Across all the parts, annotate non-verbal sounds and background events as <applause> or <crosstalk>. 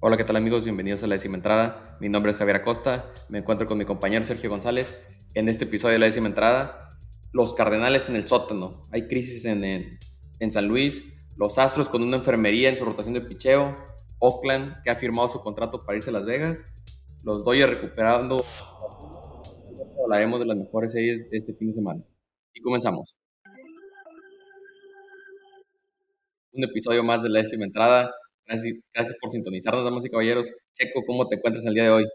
Hola, ¿qué tal amigos? Bienvenidos a La Décima Entrada. Mi nombre es Javier Acosta. Me encuentro con mi compañero Sergio González. En este episodio de La Décima Entrada, los Cardenales en el sótano. Hay crisis en, en, en San Luis. Los Astros con una enfermería en su rotación de picheo. Oakland, que ha firmado su contrato para irse a Las Vegas. Los Dodgers recuperando. Hablaremos de las mejores series de este fin de semana. Y comenzamos. Un episodio más de La Décima Entrada. Gracias, gracias por sintonizarnos, damas y caballeros. Checo, ¿cómo te encuentras el día de hoy?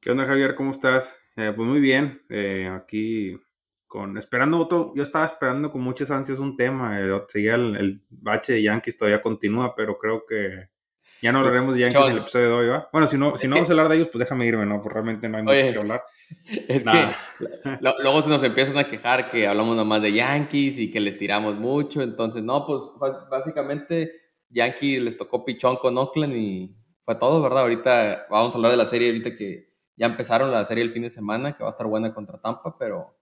¿Qué onda, Javier? ¿Cómo estás? Eh, pues muy bien. Eh, aquí con esperando otro. Yo estaba esperando con muchas ansias un tema. Eh, seguía el, el, bache de Yankees, todavía continúa, pero creo que ya no hablaremos de Yankees en el episodio de hoy, ¿va? Bueno, si no, si no que... vamos a hablar de ellos, pues déjame irme, ¿no? Pues realmente no hay mucho Oye, que hablar. <laughs> Es Nada. que luego se nos empiezan a quejar que hablamos nomás de Yankees y que les tiramos mucho. Entonces, no, pues básicamente Yankees les tocó pichón con Oakland y fue todo, ¿verdad? Ahorita vamos a hablar de la serie, ahorita que ya empezaron la serie el fin de semana, que va a estar buena contra Tampa, pero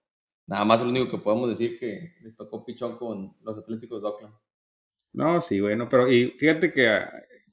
nada más lo único que podemos decir que les tocó pichón con los Atléticos de Oakland. No, sí, bueno, pero y fíjate que,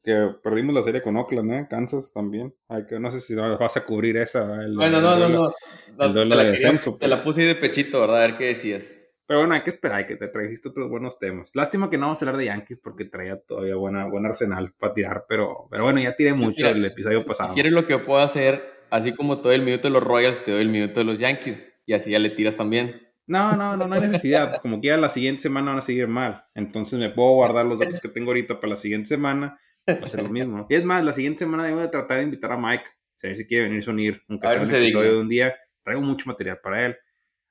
que perdimos la serie con Oakland, ¿eh? Kansas también. Hay que, no sé si vas a cubrir esa. El, bueno, no, el, no, no, no. Te, la puse ahí de pechito, ¿verdad? A ver qué decías. Pero bueno, hay que esperar, hay que te trajiste otros buenos temas. Lástima que no vamos a hablar de Yankees porque traía todavía buena, buen arsenal para tirar, pero, pero bueno, ya tiré mucho Mira, el episodio pasado. Si quieres lo que puedo hacer, así como te doy el minuto de los Royals, te doy el minuto de los Yankees y así ya le tiras también. No, no, no, no hay necesidad. <laughs> Como que ya la siguiente semana van a seguir mal. Entonces me puedo guardar los datos que tengo ahorita para la siguiente semana. Va a ser lo mismo. Y es más, la siguiente semana debo de tratar de invitar a Mike. A ver si quiere venir a unir. Aunque sea un episodio de un día. Traigo mucho material para él.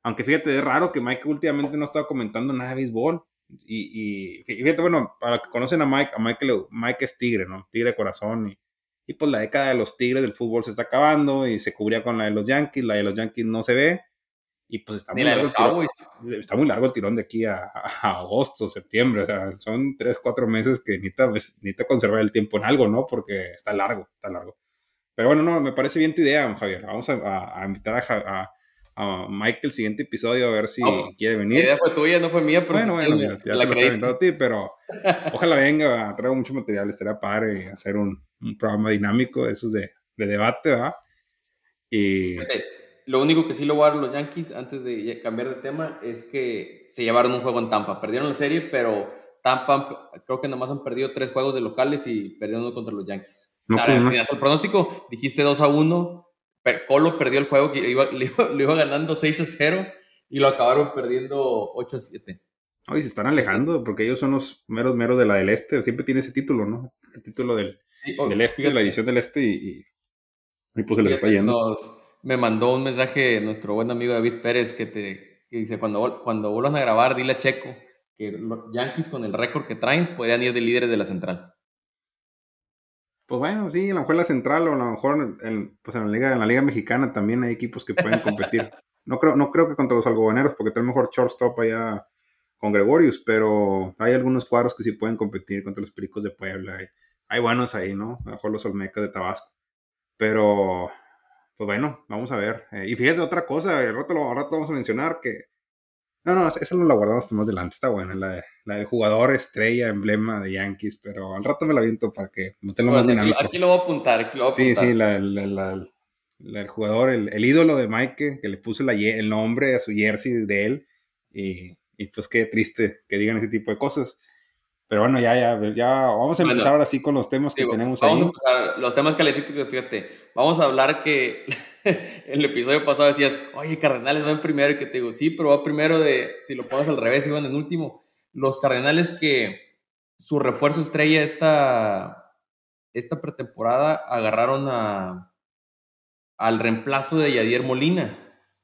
Aunque fíjate, es raro que Mike últimamente no estaba comentando nada de béisbol. Y, y fíjate, bueno, para los que conocen a Mike, a Mike, Mike es tigre, ¿no? Tigre de corazón. Y, y pues la década de los tigres del fútbol se está acabando y se cubría con la de los Yankees. La de los Yankees no se ve. Y pues está muy, largo el, tirón, está muy largo el tirón de aquí a, a, agosto, septiembre. O sea, son tres, cuatro meses que necesita, necesita conservar el tiempo en algo, ¿no? Porque está largo, está largo. Pero bueno, no, me parece bien tu idea, Javier. Vamos a, a, a invitar a, a Mike el siguiente episodio a ver si oh, quiere venir. La idea fue tuya, no fue mía, pero bueno, bueno, ya, ya la te lo a ti, pero <laughs> ojalá venga, traigo mucho material, estaría padre hacer un, un programa dinámico de esos de, de debate, ¿verdad? Y... Lo único que sí lograron los Yankees, antes de cambiar de tema, es que se llevaron un juego en Tampa. Perdieron la serie, pero Tampa creo que nomás han perdido tres juegos de locales y perdieron contra los Yankees. No, Ahora, pues, hasta el pronóstico, dijiste 2 a 1, Colo perdió el juego, que iba, <laughs> le, iba, le, iba, ganando 6 a 0 y lo acabaron perdiendo 8 a 7. Ay, se están alejando porque ellos son los meros meros de la del este. Siempre tiene ese título, ¿no? El título del, sí, oh, del este, fíjate, de la edición del este y, y, y pues se les está yendo. Nos, me mandó un mensaje nuestro buen amigo David Pérez que, te, que dice, cuando, cuando vuelvan a grabar, dile a Checo que los Yankees con el récord que traen podrían ir de líderes de la central. Pues bueno, sí, a lo mejor la central o a lo mejor en, pues en, la, liga, en la liga mexicana también hay equipos que pueden competir. no, creo, no creo que contra los algodoneros, porque tiene mejor shortstop allá con Gregorius, pero hay algunos cuadros que sí pueden competir contra los Pericos de Puebla. Hay, hay buenos ahí, ¿no? A lo mejor los Olmecas de Tabasco. Pero, pues bueno, vamos a ver. Eh, y fíjate otra cosa, al rato, al rato vamos a mencionar que no, no, esa no la guardamos más adelante, está buena, la, la del jugador estrella, emblema de Yankees, pero al rato me la viento para que no tenga más dinámico. Aquí, aquí, lo voy a apuntar, aquí lo voy a sí, apuntar. Sí, la, la, la, la el jugador, el, el, ídolo de Mike, que le puso el nombre a su jersey de él, y, y, pues qué triste que digan ese tipo de cosas. Pero bueno, ya, ya, ya vamos a empezar bueno, ahora sí con los temas que digo, tenemos vamos ahí. Vamos a empezar, los temas calefíticos, fíjate, vamos a hablar que en <laughs> el episodio pasado decías, oye, Cardenales van primero, y que te digo, sí, pero va primero de, si lo pones al revés, iban en último. Los Cardenales que su refuerzo estrella esta, esta pretemporada agarraron a, al reemplazo de Yadier Molina,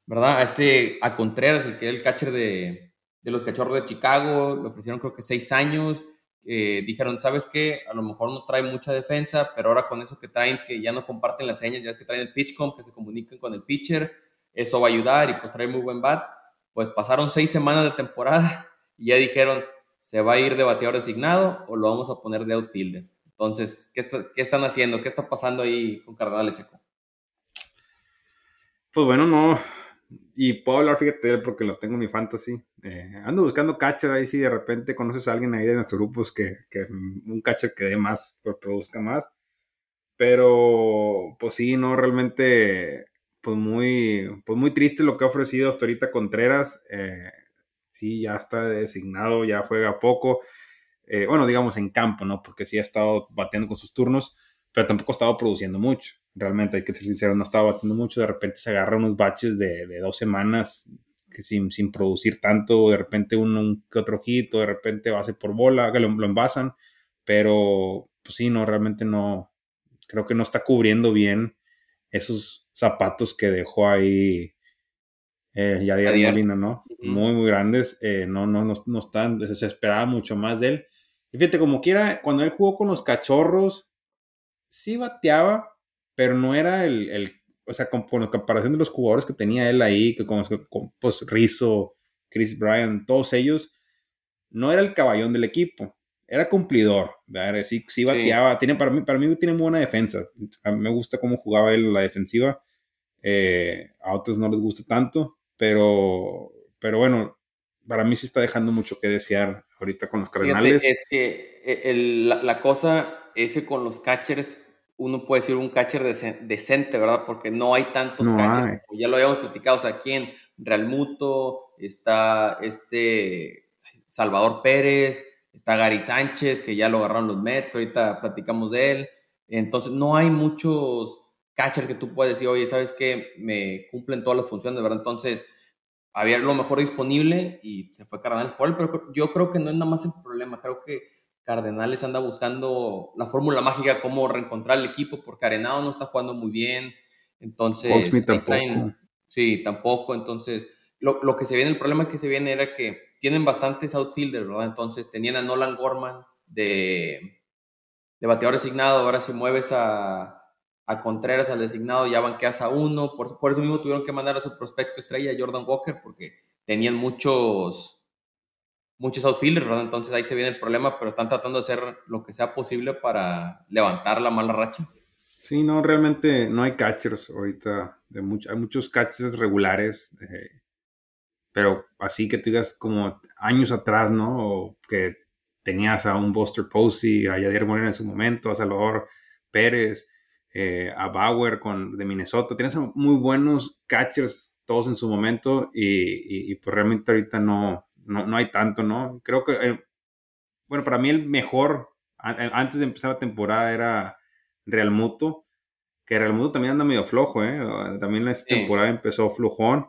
¿verdad? A este, a Contreras, el que era el catcher de, de los Cachorros de Chicago, le ofrecieron creo que seis años, eh, dijeron, ¿sabes qué? A lo mejor no trae mucha defensa, pero ahora con eso que traen, que ya no comparten las señas, ya es que traen el pitchcom, que se comunican con el pitcher, eso va a ayudar y pues trae muy buen bat. Pues pasaron seis semanas de temporada <laughs> y ya dijeron, ¿se va a ir de bateador designado o lo vamos a poner de outfielder? Entonces, ¿qué, está, ¿qué están haciendo? ¿Qué está pasando ahí con Cardenales, Checo? Pues bueno, no, y puedo hablar, fíjate, porque lo tengo en mi fantasy. Eh, ando buscando catcher ahí si de repente conoces a alguien ahí de nuestros grupos que, que un catcher que dé más, que produzca más. Pero, pues sí, no, realmente, pues muy, pues muy triste lo que ha ofrecido hasta ahorita Contreras. Eh, sí, ya está designado, ya juega poco. Eh, bueno, digamos en campo, ¿no? Porque sí ha estado bateando con sus turnos, pero tampoco ha estado produciendo mucho. Realmente, hay que ser sincero, no estaba batiendo mucho. De repente se agarra unos baches de, de dos semanas que sin, sin, producir tanto, de repente un, un que otro hit, o de repente base por bola, que lo, lo, envasan, pero pues sí, no, realmente no, creo que no está cubriendo bien esos zapatos que dejó ahí eh, Yadier Molina, ¿no? Uh -huh. Muy, muy grandes, eh, no, no, no, no están, se esperaba mucho más de él. Y fíjate, como quiera, cuando él jugó con los cachorros, sí bateaba, pero no era el, el o sea, con, con, la comparación de los jugadores que tenía él ahí, que como, con, pues Rizzo, Chris Bryan, todos ellos, no era el caballón del equipo, era cumplidor, ¿verdad? Sí, sí bateaba, sí. Tiene, para, mí, para mí tiene muy buena defensa, a mí me gusta cómo jugaba él la defensiva, eh, a otros no les gusta tanto, pero, pero bueno, para mí sí está dejando mucho que desear ahorita con los Cardenales. Fíjate, es que eh, el, la, la, cosa, ese con los catchers, uno puede decir un catcher decente, ¿verdad? Porque no hay tantos no catchers. Hay. Ya lo habíamos platicado, o sea, aquí en Realmuto está este Salvador Pérez, está Gary Sánchez, que ya lo agarraron los Mets, que ahorita platicamos de él. Entonces, no hay muchos catchers que tú puedes decir, oye, ¿sabes qué? Me cumplen todas las funciones, ¿verdad? Entonces, había lo mejor disponible y se fue Cardenales por él, pero yo creo que no es nada más el problema, creo que Cardenales anda buscando la fórmula mágica, cómo reencontrar el equipo, porque Arenado no está jugando muy bien, entonces... tampoco. Traen, sí, tampoco, entonces, lo, lo, que se viene, el problema que se viene era que tienen bastantes outfielders, ¿verdad? Entonces, tenían a Nolan Gorman de, de bateador designado, ahora si mueves a, a Contreras al designado, ya banqueas a uno, por, por eso mismo tuvieron que mandar a su prospecto estrella, Jordan Walker, porque tenían muchos muchos outfielders. Entonces ahí se viene el problema, pero están tratando de hacer lo que sea posible para levantar la mala racha. Sí, no, realmente no hay catchers ahorita. Hay muchos catchers regulares, pero así que tú digas como años atrás, ¿no? Que tenías a un Buster Posey, a Yadier Moreno en su momento, a Salvador Pérez, eh, a Bauer con, de Minnesota. Tienes muy buenos catchers todos en su momento y, y, y pues realmente ahorita no, no, no hay tanto, ¿no? Creo que, eh, bueno, para mí el mejor, antes de empezar la temporada, era Real Muto, que Real Muto también anda medio flojo, ¿eh? También esta sí. temporada empezó flojón.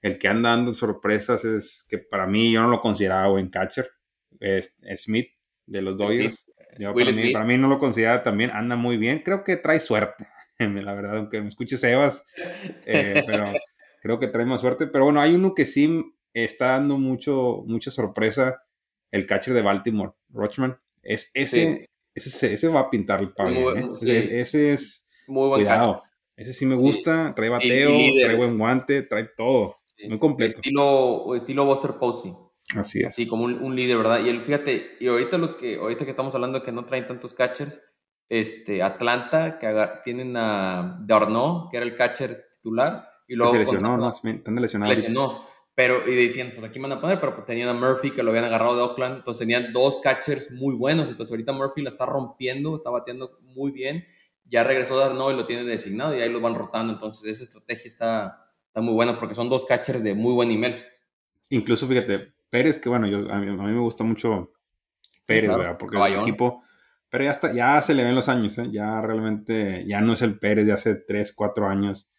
El que anda dando sorpresas es que para mí yo no lo consideraba buen catcher, es, es Smith de los Dodgers. Yo, para, mí, para, mí, no lo considera también, anda muy bien. Creo que trae suerte, <laughs> la verdad, aunque me escuches Evas, eh, pero <laughs> creo que trae más suerte. Pero bueno, hay uno que sí está dando mucho, mucha sorpresa el catcher de Baltimore, Rochman. Es, ese, sí. ese, ese, va a pintar el palo. ¿eh? sí. ese, ese, es. Muy buen cuidado. Catcher. Ese sí me gusta. Sí. Trae bateo, trae buen guante, trae todo. Muy completo. Estilo, estilo Buster Posey. Así es. Así como un, un, líder, ¿verdad? Y el, fíjate, y ahorita los que, ahorita que estamos hablando de que no traen tantos catchers, este, Atlanta, que haga, tienen a Darno, que era el catcher titular, y luego. se lesionó, ¿no? Están lesionados. Lesionó. Pero, y decían, pues aquí van a poner, pero pues tenían a Murphy que lo habían agarrado de Oakland, entonces tenían dos catchers muy buenos, entonces ahorita Murphy la está rompiendo, está bateando muy bien, ya regresó Darno y lo tienen designado y ahí lo van rotando, entonces esa estrategia está, está muy buena porque son dos catchers de muy buen nivel. Incluso, fíjate, Pérez, que bueno, yo, a, mí, a mí me gusta mucho Pérez, claro, ¿verdad? Porque Caballón. el equipo, pero ya, está, ya se le ven los años, ¿eh? ya realmente, ya no es el Pérez de hace 3, 4 años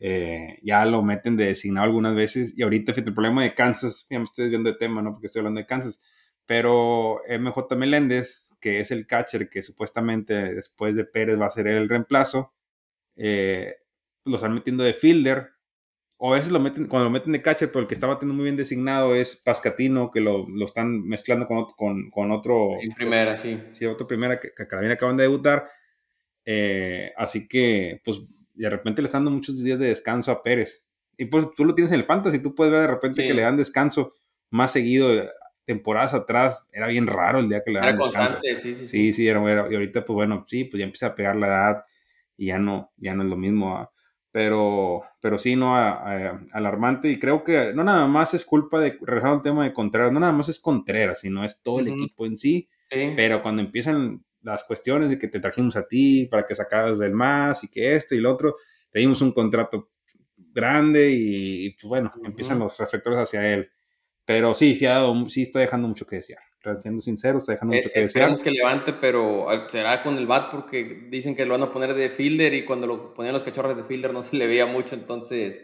eh, ya lo meten de designado algunas veces. Y ahorita, fíjate, el problema de Kansas, ya me estoy viendo de tema, ¿no? Porque estoy hablando de Kansas. Pero MJ Meléndez, que es el catcher que supuestamente después de Pérez va a ser el reemplazo, eh, lo están metiendo de fielder. O a veces lo meten, cuando lo meten de catcher, pero el que está batiendo muy bien designado es Pascatino, que lo, lo están mezclando con otro. Con, con otro en primera, sí. Sí, otro primera que, que también acaban de debutar. Eh, así que, pues y de repente le están dando muchos días de descanso a Pérez. Y pues tú lo tienes en el fantasy, tú puedes ver de repente sí. que le dan descanso más seguido. Temporadas atrás era bien raro el día que le dan era descanso. constante, sí, sí, sí. Sí, sí, era, era, y ahorita pues bueno, sí, pues ya empieza a pegar la edad y ya no, ya no es lo mismo. ¿eh? Pero, pero sí, no, a, a, alarmante. Y creo que no nada más es culpa de, regresando al tema de Contreras, no nada más es Contreras, sino es todo el uh -huh. equipo en sí. sí. Pero cuando empiezan las cuestiones de que te trajimos a ti para que sacaras del más y que esto y lo otro, te dimos un contrato grande y, pues bueno, empiezan los reflectores hacia él. Pero sí, sí, ha dado, sí está dejando mucho que desear. Siendo sincero, está dejando mucho que desear. que levante, pero será con el bat porque dicen que lo van a poner de fielder y cuando lo ponían los cachorros de fielder no se le veía mucho, entonces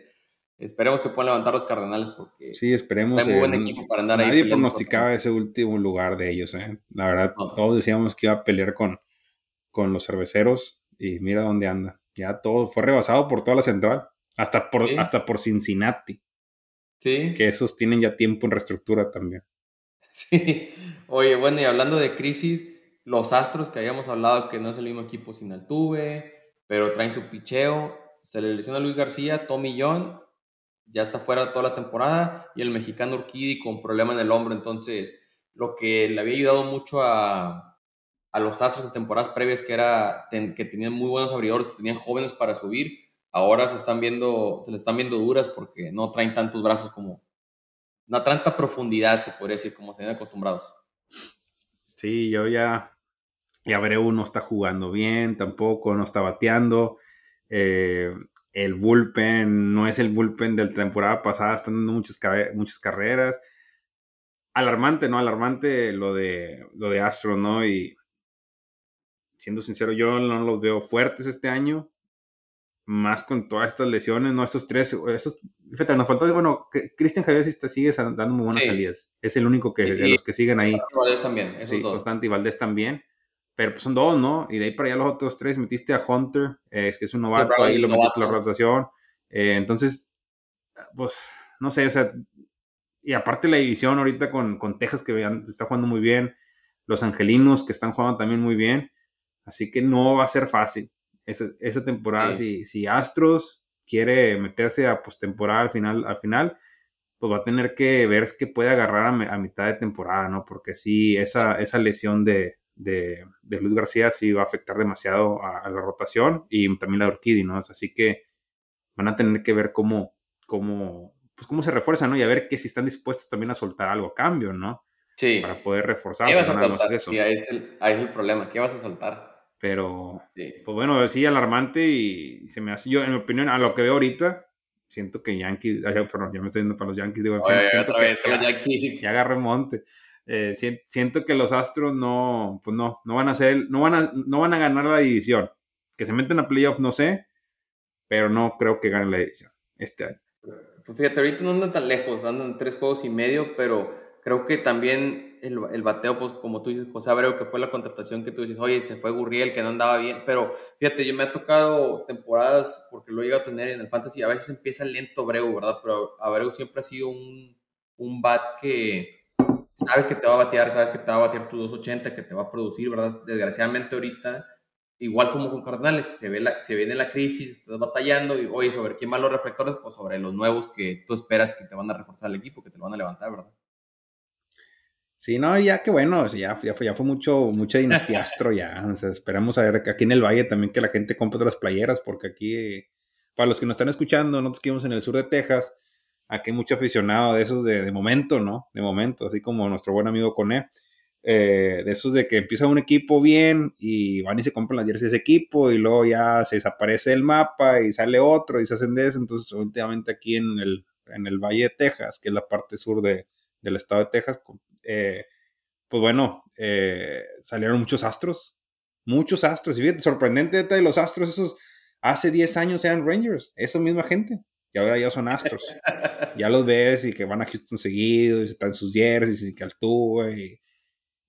esperemos que puedan levantar los Cardenales porque sí, esperemos. Hay muy buen equipo para andar nadie ahí. Nadie pronosticaba ese último lugar de ellos, ¿eh? La verdad, todos decíamos que iba a pelear con, con los cerveceros y mira dónde anda. Ya todo fue rebasado por toda la central, hasta por, hasta por Cincinnati. Sí. Que esos tienen ya tiempo en reestructura también. <laughs> Sí. Oye, bueno, y hablando de crisis, los Astros que habíamos hablado que no es el mismo equipo sin Altuve, pero traen su picheo. Se le lesiona Luis García, Tommy John, ya está fuera toda la temporada, y el mexicano Urquidi con problema en el hombro. Entonces, lo que le había ayudado mucho a, a los Astros en temporadas previas, que era que tenían muy buenos abridores, tenían jóvenes para subir, ahora se están viendo, se les están viendo duras porque no traen tantos brazos como, no tanta profundidad, se podría decir, como se ven acostumbrados. Sí, yo ya, ya Abreu no está jugando bien, tampoco, no está bateando. Eh, el bullpen no es el bullpen de la temporada pasada, están dando muchas, muchas carreras. Alarmante, ¿no? Alarmante lo de, lo de Astro, ¿no? Y siendo sincero, yo no los veo fuertes este año más con todas estas lesiones, ¿no? Estos tres, esos, fíjate, nos faltó, bueno, Cristian Javier sigue dando muy buenas salidas. Es el único que, de los que siguen ahí. Valdés también, esos sí, Constante y Valdés también. Pero pues son dos, ¿no? Y de ahí para allá los otros tres metiste a Hunter, eh, es que es un novato, ahí lo metiste a la rotación. Eh, entonces, pues, no sé, o sea, y aparte la división ahorita con, con Texas que está jugando muy bien, los angelinos que están jugando también muy bien, así que no va a ser fácil esa, temporada. Si, si, Astros quiere meterse a postemporada al final, al final, pues va a tener que ver que puede agarrar a, mitad de temporada, ¿no? Porque sí, esa, esa lesión de, de, Luis García sí va a afectar demasiado a, la rotación y también la de Urquidi, ¿no? Así que van a tener que ver cómo, cómo, pues cómo se refuerzan, ¿no? Y a ver que si están dispuestos también a soltar algo a cambio, ¿no? Sí. Para poder reforzar. ¿Qué vas a soltar? Sí, ahí, es el, ahí es el problema. ¿Qué vas a soltar? Pero, pues bueno, sí, alarmante y se me hace, yo en mi opinión, a lo que veo ahorita, siento que Yankees, perdón, ya me estoy yendo para los Yankees, digo, siento, que, ya, Yankees. ya agarré monte. Eh, siento que los Astros no, pues no, no van a ser, no van a, no van a ganar la división. Que se meten a playoff, no sé, pero no creo que ganen la división este año. Pues fíjate, ahorita no andan tan lejos, andan tres juegos y medio, pero creo que también el, el, bateo, pues como tú dices, José Abreu, que fue la contratación que tú dices, oye, se fue Gurriel, que no andaba bien, pero fíjate, yo me ha tocado temporadas, porque lo he llegado a tener en el fantasy, a veces empieza lento Abreu, ¿verdad? Pero Abreu siempre ha sido un, un bat que sabes que te va a batear, sabes que te va a batear tu 280, que te va a producir, ¿verdad? Desgraciadamente ahorita, igual como con Cardenales, se, ve la, se viene la crisis, estás batallando, y oye, ¿sobre quién van los reflectores? Pues sobre los nuevos que tú esperas que te van a reforzar el equipo, que te van a levantar, ¿verdad? Sí, no, ya que bueno, ya, ya, fue, ya fue mucho, mucha dinastía astro ya. O sea, esperamos a ver aquí en el Valle también que la gente compre otras playeras, porque aquí, para los que nos están escuchando, nosotros que vivimos en el sur de Texas, aquí hay mucho aficionado de esos de, de momento, ¿no? De momento, así como nuestro buen amigo Coné. Eh, de esos de que empieza un equipo bien y van y se compran las jerseys de ese equipo y luego ya se desaparece el mapa y sale otro y se hacen de eso. Entonces, últimamente aquí en el, en el Valle de Texas, que es la parte sur de, del estado de Texas, eh, pues bueno, eh, salieron muchos astros, muchos astros. Y fíjate, sorprendente de los astros, esos hace 10 años eran Rangers, esa misma gente, y ahora ya son astros. <laughs> ya los ves y que van a Houston seguido, y están sus jerseys y que altúa. Y,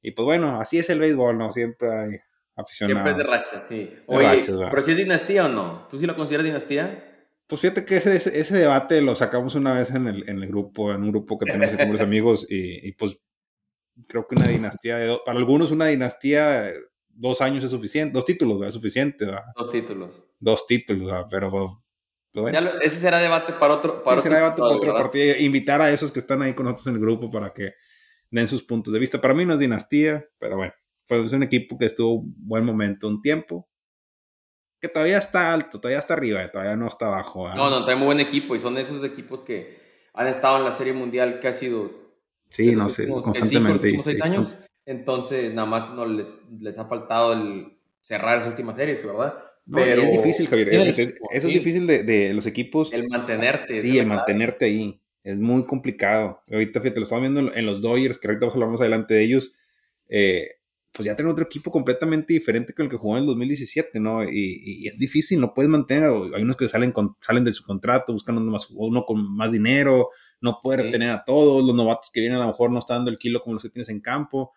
y pues bueno, así es el béisbol, ¿no? Siempre hay aficionados. Siempre es de racha, sí. Oye, pero si es dinastía o no, ¿tú sí lo consideras dinastía? Pues fíjate que ese, ese, debate lo sacamos una vez en el, en el grupo, en un grupo que tenemos con los <laughs> amigos, y, y, pues creo que una dinastía, de, para algunos una dinastía, dos años es suficiente, dos títulos es suficiente. Dos títulos. Dos títulos, pero... Bueno. ese será debate para otro, para será debate para otro partido. Invitar a esos que están ahí con nosotros en el grupo para que den sus puntos de vista. Para mí no es dinastía, pero bueno, fue un equipo que estuvo un buen momento, un tiempo, que todavía está alto, todavía está arriba, todavía no está abajo. No, no, trae muy buen equipo y son esos equipos que han estado en la Serie Mundial que ha sido Sí, no sé, constantemente. seis años. Entonces, nada más no les, les ha faltado el cerrar esa última serie, ¿verdad? No, Pero es difícil, Javier. eso es difícil de, de, los equipos. El mantenerte. Sí, el mantenerte ahí. Es muy complicado. Ahorita, fíjate, lo estamos viendo en los Dodgers, que ahorita vamos a hablar más adelante de ellos. Eh, pues ya tienen otro equipo completamente diferente con el que jugó en el 2017, ¿no? Y, es difícil, no puedes mantener, hay unos que salen, con, salen de su contrato, buscando uno, más, uno con más dinero, no puede retener a todos, los novatos que vienen a lo mejor no están dando el kilo como los que tienes en campo.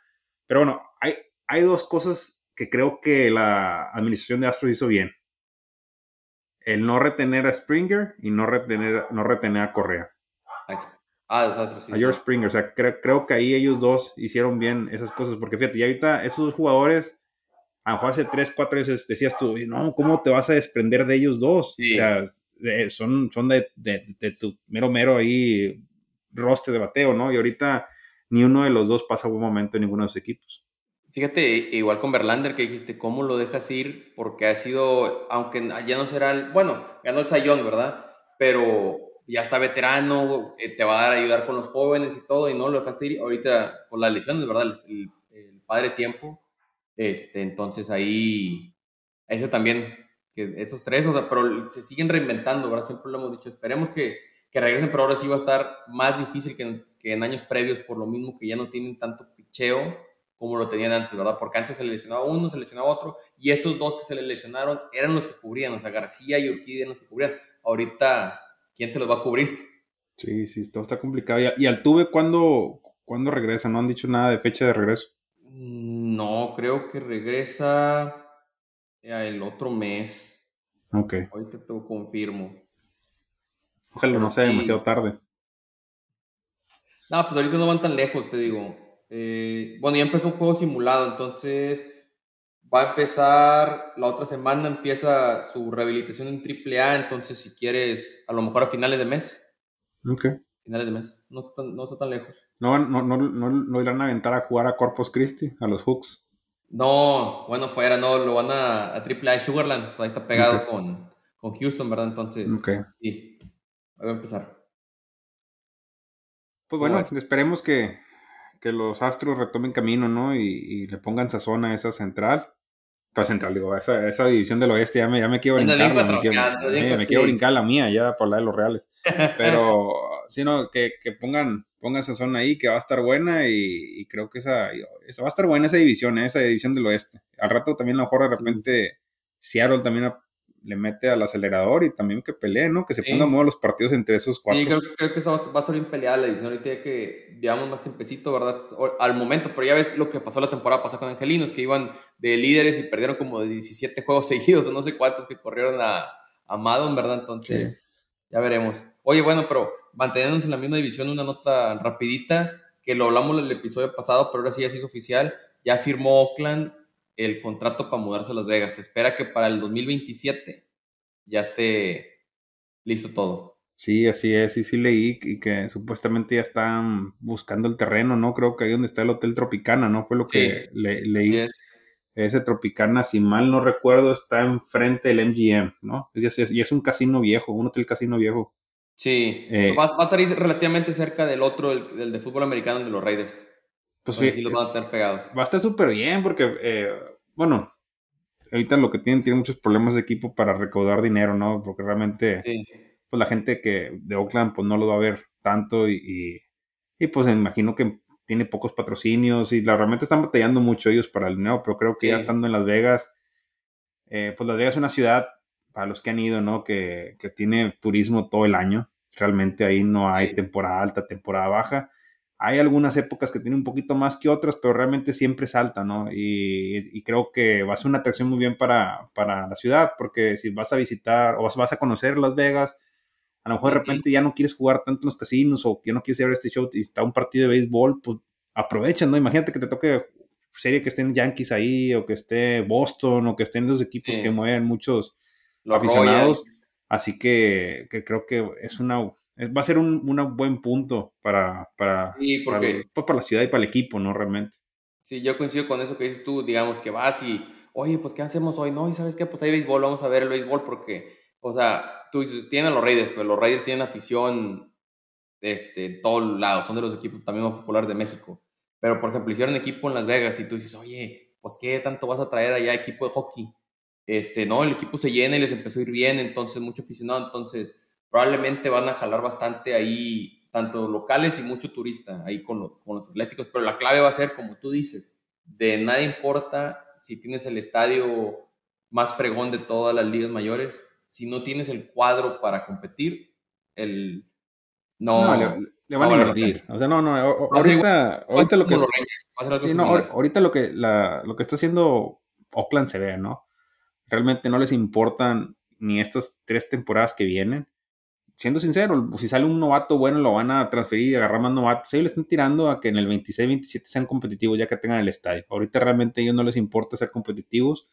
Pero bueno, hay, hay dos cosas que creo que la administración de Astros hizo bien. El no retener a Springer y no retener, no retener a Correa. Ah, desastre, sí. A George Springer. O sea, creo que ahí ellos dos hicieron bien esas cosas. Porque fíjate, y ahorita esos dos jugadores, a lo mejor hace tres, cuatro veces decías tú, no, ¿cómo te vas a desprender de ellos dos? O sea, son, son de, de, tu mero, mero ahí roster de bateo, ¿no? Y ahorita ni uno de los dos pasa buen momento en ninguno de los equipos. Fíjate, igual con Verlander que dijiste, ¿cómo lo dejas ir? Porque ha sido, aunque ya no será el, bueno, ganó el Sayón, ¿verdad? Pero ya está veterano, eh, te va a dar a ayudar con los jóvenes y todo, y no lo dejaste ir ahorita con las lesiones, ¿verdad? El, padre tiempo. Este, entonces ahí, ese también, que esos tres, o sea, pero se siguen reinventando, ¿verdad? Siempre lo hemos dicho, esperemos que, que regresen, pero ahora sí va a estar más difícil que en, que en años previos, por lo mismo que ya no tienen tanto picheo como lo tenían antes, ¿verdad? Porque antes se le lesionaba uno, se le lesionaba otro, y esos dos que se le lesionaron eran los que cubrían, o sea, García y Urquidi eran los que cubrían. Ahorita ¿quién te los va a cubrir? Sí, sí, todo está complicado. ¿Y, al Tuve cuándo, cuándo regresa? ¿No han dicho nada de fecha de regreso? Mm, no, creo que regresa el otro mes. Ok. Ahorita te lo confirmo. Ojalá no sea demasiado tarde. No, pues ahorita no van tan lejos, te digo. Eh, bueno, ya empezó un juego simulado, entonces va a empezar la otra semana, empieza su rehabilitación en AAA, entonces si quieres, a lo mejor a finales de mes. Ok. Finales de mes, no está tan, no está tan lejos. No, no, no, no, irán a aventar a jugar a Corpus Christi, a los Hooks. No, bueno, fuera, no, lo van a, a AAA Sugarland, pues ahí está pegado con, con Houston, ¿verdad? Entonces, okay. sí, va a empezar. Pues bueno, esperemos que, que los Astros retomen camino, ¿no? Y, y, le pongan sazón a esa central central, digo, esa, esa división del oeste ya me, ya me quiero brincar. Me, quiero, me quiero brincar la mía ya por la de los Reales. <laughs> Pero, sino que, que pongan, pongan esa zona ahí que va a estar buena y, creo que esa, esa, va a estar buena esa división, ¿eh? esa división del oeste. Al rato también a lo mejor de repente Seattle también le mete al acelerador y también que pelee, ¿no? Que se pongan modo los partidos entre esos cuatro. Sí, creo, creo que va a estar bien peleada la división. Ahorita que llevamos más tiempecito, ¿verdad? Al momento, pero ya ves lo que pasó la temporada pasada con Angelinos, que iban de líderes y perdieron como 17 juegos <laughs> seguidos, o no sé cuántos que corrieron a, a Madden, ¿verdad? Entonces, ya veremos. Oye, bueno, pero manteniéndonos en la misma división, una nota rapidita, que lo hablamos en el episodio pasado, pero ahora sí ya se hizo oficial. Ya firmó Oakland el contrato para mudarse a Las Vegas. Se espera que para el 2027 ya esté listo todo. Sí, así es, sí, sí leí y que supuestamente ya están buscando el terreno, ¿no? Creo que ahí donde está el Hotel Tropicana, ¿no? Fue lo que leí. Ese Tropicana, si mal no recuerdo, está enfrente del MGM, ¿no? Y es, es, un casino viejo, un hotel casino viejo. Sí, eh, va, a estar relativamente cerca del otro, el, de fútbol americano de los Raiders. Pues sí, los van a tener pegados. Va a estar súper bien porque, eh, bueno, ahorita lo que tienen, tienen muchos problemas de equipo para recaudar dinero, ¿no? Porque realmente, pues la gente que de Oakland, pues no lo va a ver tanto y, y, pues me imagino que tiene pocos patrocinios y la, realmente están batallando mucho ellos para el dinero, pero creo que ya estando en Las Vegas, eh, pues Las Vegas es una ciudad, para los que han ido, ¿no? Que, que tiene turismo todo el año. Realmente ahí no hay temporada alta, temporada baja hay algunas épocas que tienen un poquito más que otras, pero realmente siempre salta, ¿no? Y, creo que va a ser una atracción muy bien para, la ciudad, porque si vas a visitar o vas, a conocer Las Vegas, a lo mejor de repente ya no quieres jugar tanto en los casinos o que no quieres ver este show y está un partido de béisbol, pues aprovechan, ¿no? Imagínate que te toque serie que estén Yankees ahí o que esté Boston o que estén los equipos que mueven muchos aficionados. Así que, que creo que es una va a ser un, buen punto para, para, porque, pues, para, la ciudad y para el equipo, ¿no? Realmente. Sí, yo coincido con eso que dices tú, digamos que vas y, oye, pues ¿qué hacemos hoy? No, y sabes qué, pues hay béisbol, vamos a ver el béisbol porque, o sea, tú dices, tienen a los Raiders, pero los Raiders tienen afición este, en todos lados, son de los equipos también más populares de México. Pero, por ejemplo, hicieron equipo en Las Vegas y tú dices, oye, pues, ¿qué tanto vas a traer allá equipo de hockey? Este, no, el equipo se llena y les empezó a ir bien, entonces, mucho aficionado, entonces, probablemente van a jalar bastante ahí, tanto locales y mucho turista, ahí con, con los atléticos, pero la clave va a ser, como tú dices, de nada importa si tienes el estadio más fregón de todas las ligas mayores, si no tienes el cuadro para competir, el no, le, van a invertir. O sea, no, no, ahorita, ahorita lo que ahorita lo que lo que está haciendo Oakland se ve, ¿no? Realmente no les importan ni estas tres temporadas que vienen. Siendo sincero, si sale un novato bueno, lo van a transferir y agarrar más novatos. Ellos le están tirando a que en el 26-27 sean competitivos ya que tengan el estadio. Ahorita realmente a ellos no les importa ser competitivos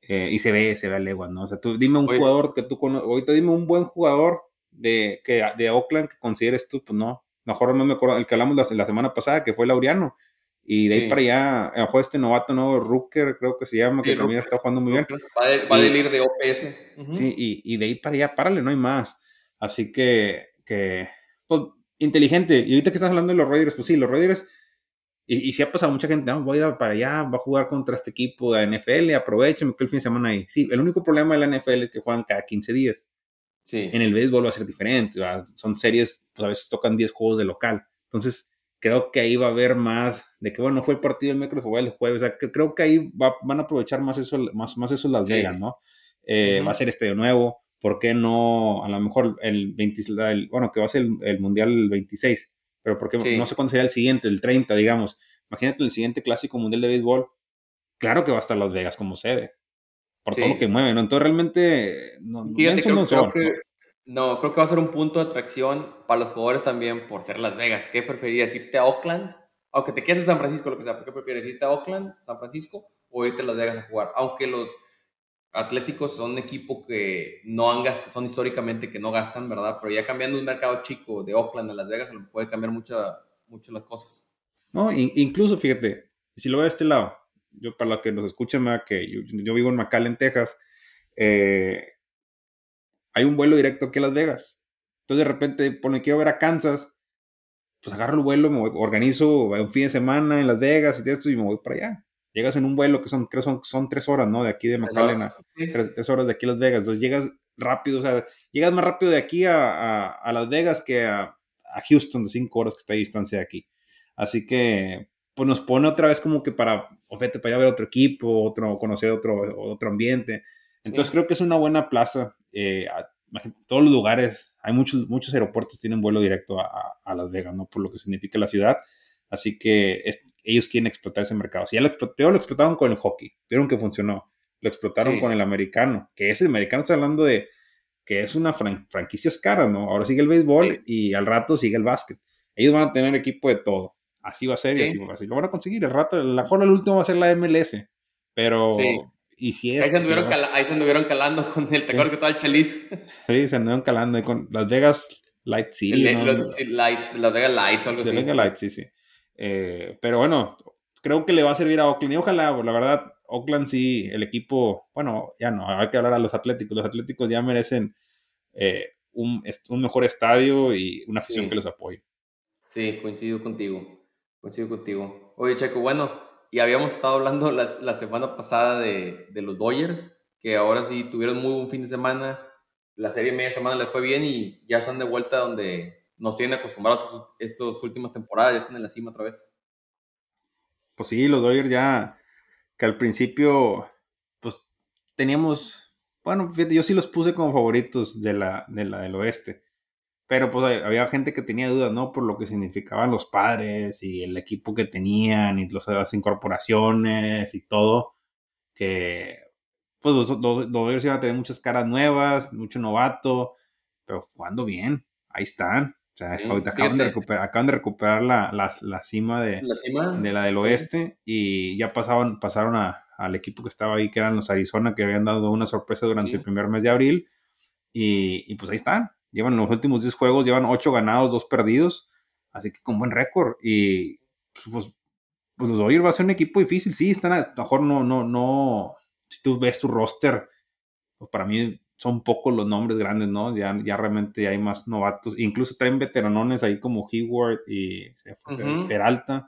eh, y se ve, se ve a leguas, ¿no? O sea, tú dime un jugador que tú conoces, ahorita dime un buen jugador de, que, de Oakland que consideres tú, pues no. Mejor no me acuerdo, el que hablamos la, la semana pasada, que fue Laureano. Y de ahí para allá, a lo este novato nuevo, Rooker, creo que se llama, que también está jugando muy bien. Va, de, va ir de OPS. Sí, y, y, de ahí para allá, párale, no hay más. Así que, que pues, inteligente. Y ahorita que estás hablando de los Raiders, pues sí, los Raiders, y, y si ha pasado mucha gente, no, voy a ir para allá, va a jugar contra este equipo de NFL, aprovechen que el fin de semana ahí. Sí, el único problema de la NFL es que juegan cada 15 días. Sí. En el béisbol va a ser diferente, son series, pues a veces tocan 10 juegos de local. Entonces, creo que ahí va a haber más de que, bueno, fue el partido del miércoles, fue el jueves, o sea, que creo que ahí van a aprovechar más eso, más, más eso Las Vegas, ¿no? Eh, va a ser estadio nuevo, ¿por qué no? A lo mejor el 20, bueno, que va a ser el, Mundial el 26, pero ¿por qué no sé cuándo sería el siguiente, el 30, digamos? Imagínate el siguiente clásico mundial de béisbol, claro que va a estar Las Vegas como sede por todo lo que mueve, ¿no? Entonces realmente no, Fíjate, creo, creo que, ¿no? creo que va a ser un punto de atracción para los jugadores también por ser Las Vegas. ¿Qué preferirías, irte a Oakland? Aunque te quedes en San Francisco, lo que sea, ¿por qué prefieres irte a Oakland, San Francisco o irte a Las Vegas a jugar? Aunque los Atléticos son un equipo que no han gastado, son históricamente que no gastan, ¿verdad? Pero ya cambiando un mercado chico de Oakland a Las Vegas, puede cambiar mucho, mucho las cosas. No, incluso fíjate, si lo veo de este lado, yo para los que nos escuchan, que yo, vivo en McAllen, Texas, eh, hay un vuelo directo aquí a Las Vegas. Entonces de repente pone quiero ver a Kansas, pues agarro el vuelo, me organizo un fin de semana en Las Vegas y esto y me voy para allá. Llegas en un vuelo que son, creo son, son tres horas, ¿no? De aquí de McAllen a tres, horas de aquí a Las Vegas. Entonces llegas rápido, o sea, llegas más rápido de aquí a, a, Las Vegas que a, a, Houston de cinco horas que está a distancia de aquí. Así que, pues nos pone otra vez como que para, ofete, para ir a ver otro equipo, otro, conocer otro, otro ambiente. Entonces creo que es una buena plaza. Eh, todos los lugares, hay muchos, muchos aeropuertos tienen vuelo directo a, a, Las Vegas, ¿no? Por lo que significa la ciudad. Así que ellos quieren explotar ese mercado. Si ya lo, lo explotaron con el hockey, vieron que funcionó. Lo explotaron con el americano, que ese americano está hablando de que es una franquicia cara, ¿no? Ahora sigue el béisbol y al rato sigue el básquet. Ellos van a tener equipo de todo así va a ser y así, así, lo van a conseguir. El rato, la mejor el último va a ser la MLS, pero y si es, ahí, se anduvieron ahí se anduvieron calando con el, ¿te acuerdas que estaba el chaliz? <laughs> Sí, se anduvieron calando con Las Vegas Light City. los, Lights, Las Vegas Lights o algo así. Las Vegas Lights, sí, sí. Eh, pero bueno, creo que le va a servir a Oakland y ojalá, la verdad, Oakland sí, el equipo, bueno, ya no, hay que hablar a los Atléticos. Los Atléticos ya merecen eh, un, un, mejor estadio y una afición que los apoye. Sí, coincido contigo. Coincido contigo. Oye, Checo, bueno, y habíamos estado hablando la, la semana pasada de, de, los Dodgers, que ahora sí tuvieron muy buen fin de semana. La serie media semana les fue bien y ya están de vuelta donde nos tienen acostumbrados estas últimas temporadas, ya están en la cima otra vez. Pues sí, los Dodgers ya, que al principio, pues teníamos, bueno, yo sí los puse como favoritos de la, de la del oeste pero pues había gente que tenía dudas, ¿no? Por lo que significaban los padres y el equipo que tenían y las incorporaciones y todo. Que pues los, los, iban a tener muchas caras nuevas, mucho novato, pero jugando bien, ahí están. O sea, ahorita acaban de, recuperar, acaban de recuperar la, la, cima, de, ¿La de la del oeste y ya pasaban, pasaron a, al equipo que estaba ahí, que eran los Arizona, que habían dado una sorpresa durante el primer mes de abril. Y, y pues ahí están, Llevan los últimos 10 juegos, llevan 8 ganados, 2 perdidos. Así que con buen récord. Y pues, pues los Dodgers va a ser un equipo difícil. Sí, están a, lo mejor no, no, no. Si tú ves tu roster, pues para mí son pocos los nombres grandes, ¿no? Ya, ya realmente hay más novatos. Incluso traen veteranones ahí como Hayward y Peralta.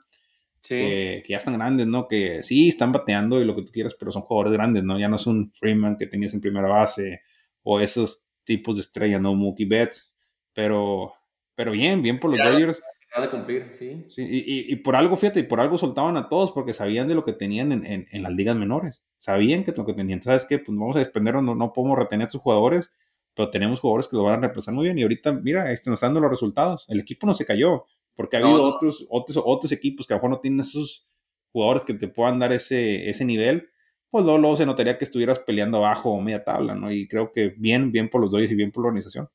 Que, ya están grandes, ¿no? Que sí, están bateando y lo que tú quieras, pero son jugadores grandes, ¿no? Ya no es un Freeman que tenías en primera base o esos tipos de estrella, ¿no? Mookie Betts. Pero, pero bien, bien por los Dodgers. De cumplir, sí. sí y, y, por algo, fíjate, y por algo soltaban a todos porque sabían de lo que tenían en, en, en las ligas menores. Sabían que lo que tenían. ¿Sabes qué? Pues vamos a desprendernos, no, no podemos retener a sus jugadores, pero tenemos jugadores que lo van a reemplazar muy bien. Y ahorita, mira, este, nos están dando los resultados. El equipo no se cayó, porque ha habido Otros, otros, otros equipos que a lo mejor no tienen esos jugadores que te puedan dar ese, ese nivel. Pues luego, luego se notaría que estuvieras peleando abajo o media tabla, ¿no? Y creo que bien, bien por los Dodgers y bien por la organización.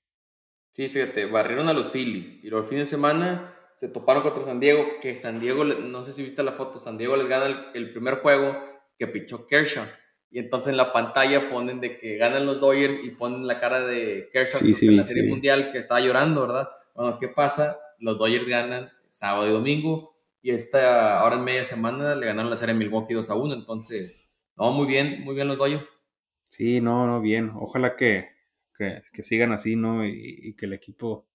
Sí, fíjate, barrieron a los Phillies y los fines de semana se toparon contra San Diego, que San Diego, no sé si viste la foto, San Diego les gana el, primer juego que pichó Kershaw. Y entonces en la pantalla ponen de que ganan los Dodgers y ponen la cara de Kershaw en la Serie Mundial que estaba llorando, ¿verdad? Bueno, ¿qué pasa? Los Dodgers ganan sábado y domingo y esta ahora en media semana le ganaron la Serie Milwaukee 2 a 1. Entonces, no, muy bien, muy bien los Dodgers. Sí, no, no, bien. Ojalá que, que, sigan así, ¿no? Y, que el equipo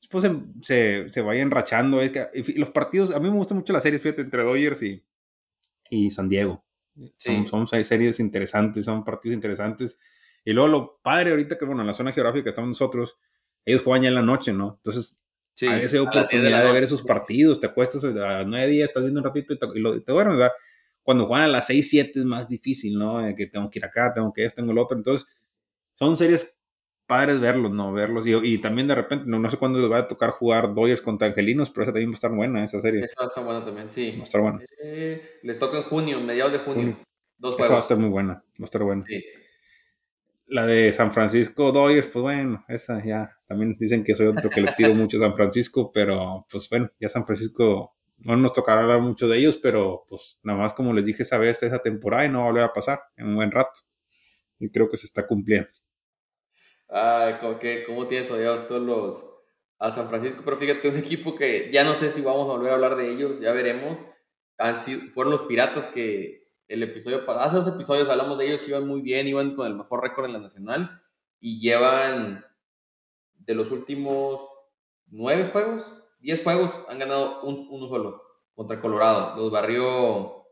después se, se, vaya enrachando. los partidos, a mí me gusta mucho la serie, fíjate, entre Dodgers y, y San Diego. Sí. Son, son, series interesantes, son partidos interesantes. Y luego lo padre ahorita que, bueno, en la zona geográfica que estamos nosotros, ellos juegan ya en la noche, ¿no? Entonces, sí, a esa oportunidad de, ver esos partidos, te acuestas a nueve días, estás viendo un ratito y te, y te duermes, ¿verdad? Cuando juegan a las seis, siete es más difícil, ¿no? que tengo que ir acá, tengo que esto, tengo el otro. Entonces, son series padres verlos, ¿no? Verlos. Y, y también de repente, no, no, sé cuándo les va a tocar jugar Dodgers contra Angelinos, pero esa también va a estar buena, esa serie. Esa va a estar buena también, sí. Va a estar buena. Eh, les toca en junio, mediados de junio. Dos juegos. Esa va a estar muy buena, va a estar buena. Sí. La de San Francisco Dodgers, pues bueno, esa ya. También dicen que soy otro que le tiro mucho a San Francisco, pero pues bueno, ya San Francisco no nos tocará hablar mucho de ellos, pero pues nada más como les dije esa vez, esa temporada y no va a volver a pasar en un buen rato. Y creo que se está cumpliendo. Ay, ¿cómo, que, cómo tienes odiados todos los a San Francisco? Pero fíjate, un equipo que ya no sé si vamos a volver a hablar de ellos, ya veremos. Han fueron los Piratas que el episodio hace dos episodios hablamos de ellos que iban muy bien, iban con el mejor récord en la nacional y llevan de los últimos nueve juegos, diez juegos, han ganado un, uno solo contra Colorado. Los barrió,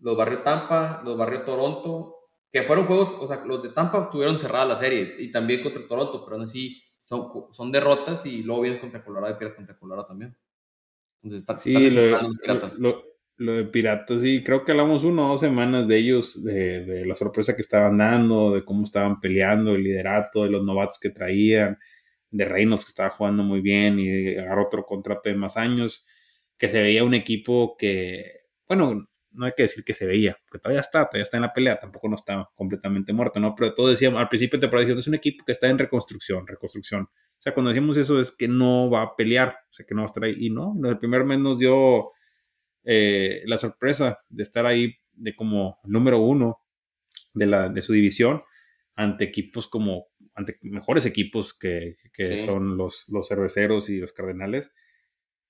los barrió Tampa, los barrió Toronto que fueron juegos, o sea, los de Tampa tuvieron cerrada la serie y también contra Toronto, pero aún así son, son derrotas y luego vienes contra Colorado y pierdes contra Colorado también. Entonces, está, sí, lo, los piratas. Lo, de Piratas, sí, creo que hablamos una o dos semanas de ellos, de, de, la sorpresa que estaban dando, de cómo estaban peleando, el liderato, de los novatos que traían, de Reynolds que estaba jugando muy bien y agarró otro contrato de más años, que se veía un equipo que, bueno, no hay que decir que se veía, porque todavía está, todavía está en la pelea, tampoco no está completamente muerto, ¿no? Pero todo decíamos, al principio te temporada es un equipo que está en reconstrucción, reconstrucción. O sea, cuando decimos eso es que no va a pelear, o sea, que no va a estar ahí. Y no, en el primer mes nos dio eh, la sorpresa de estar ahí de como número uno de, la, de su división ante equipos como, ante mejores equipos que, que son los, los cerveceros y los cardenales.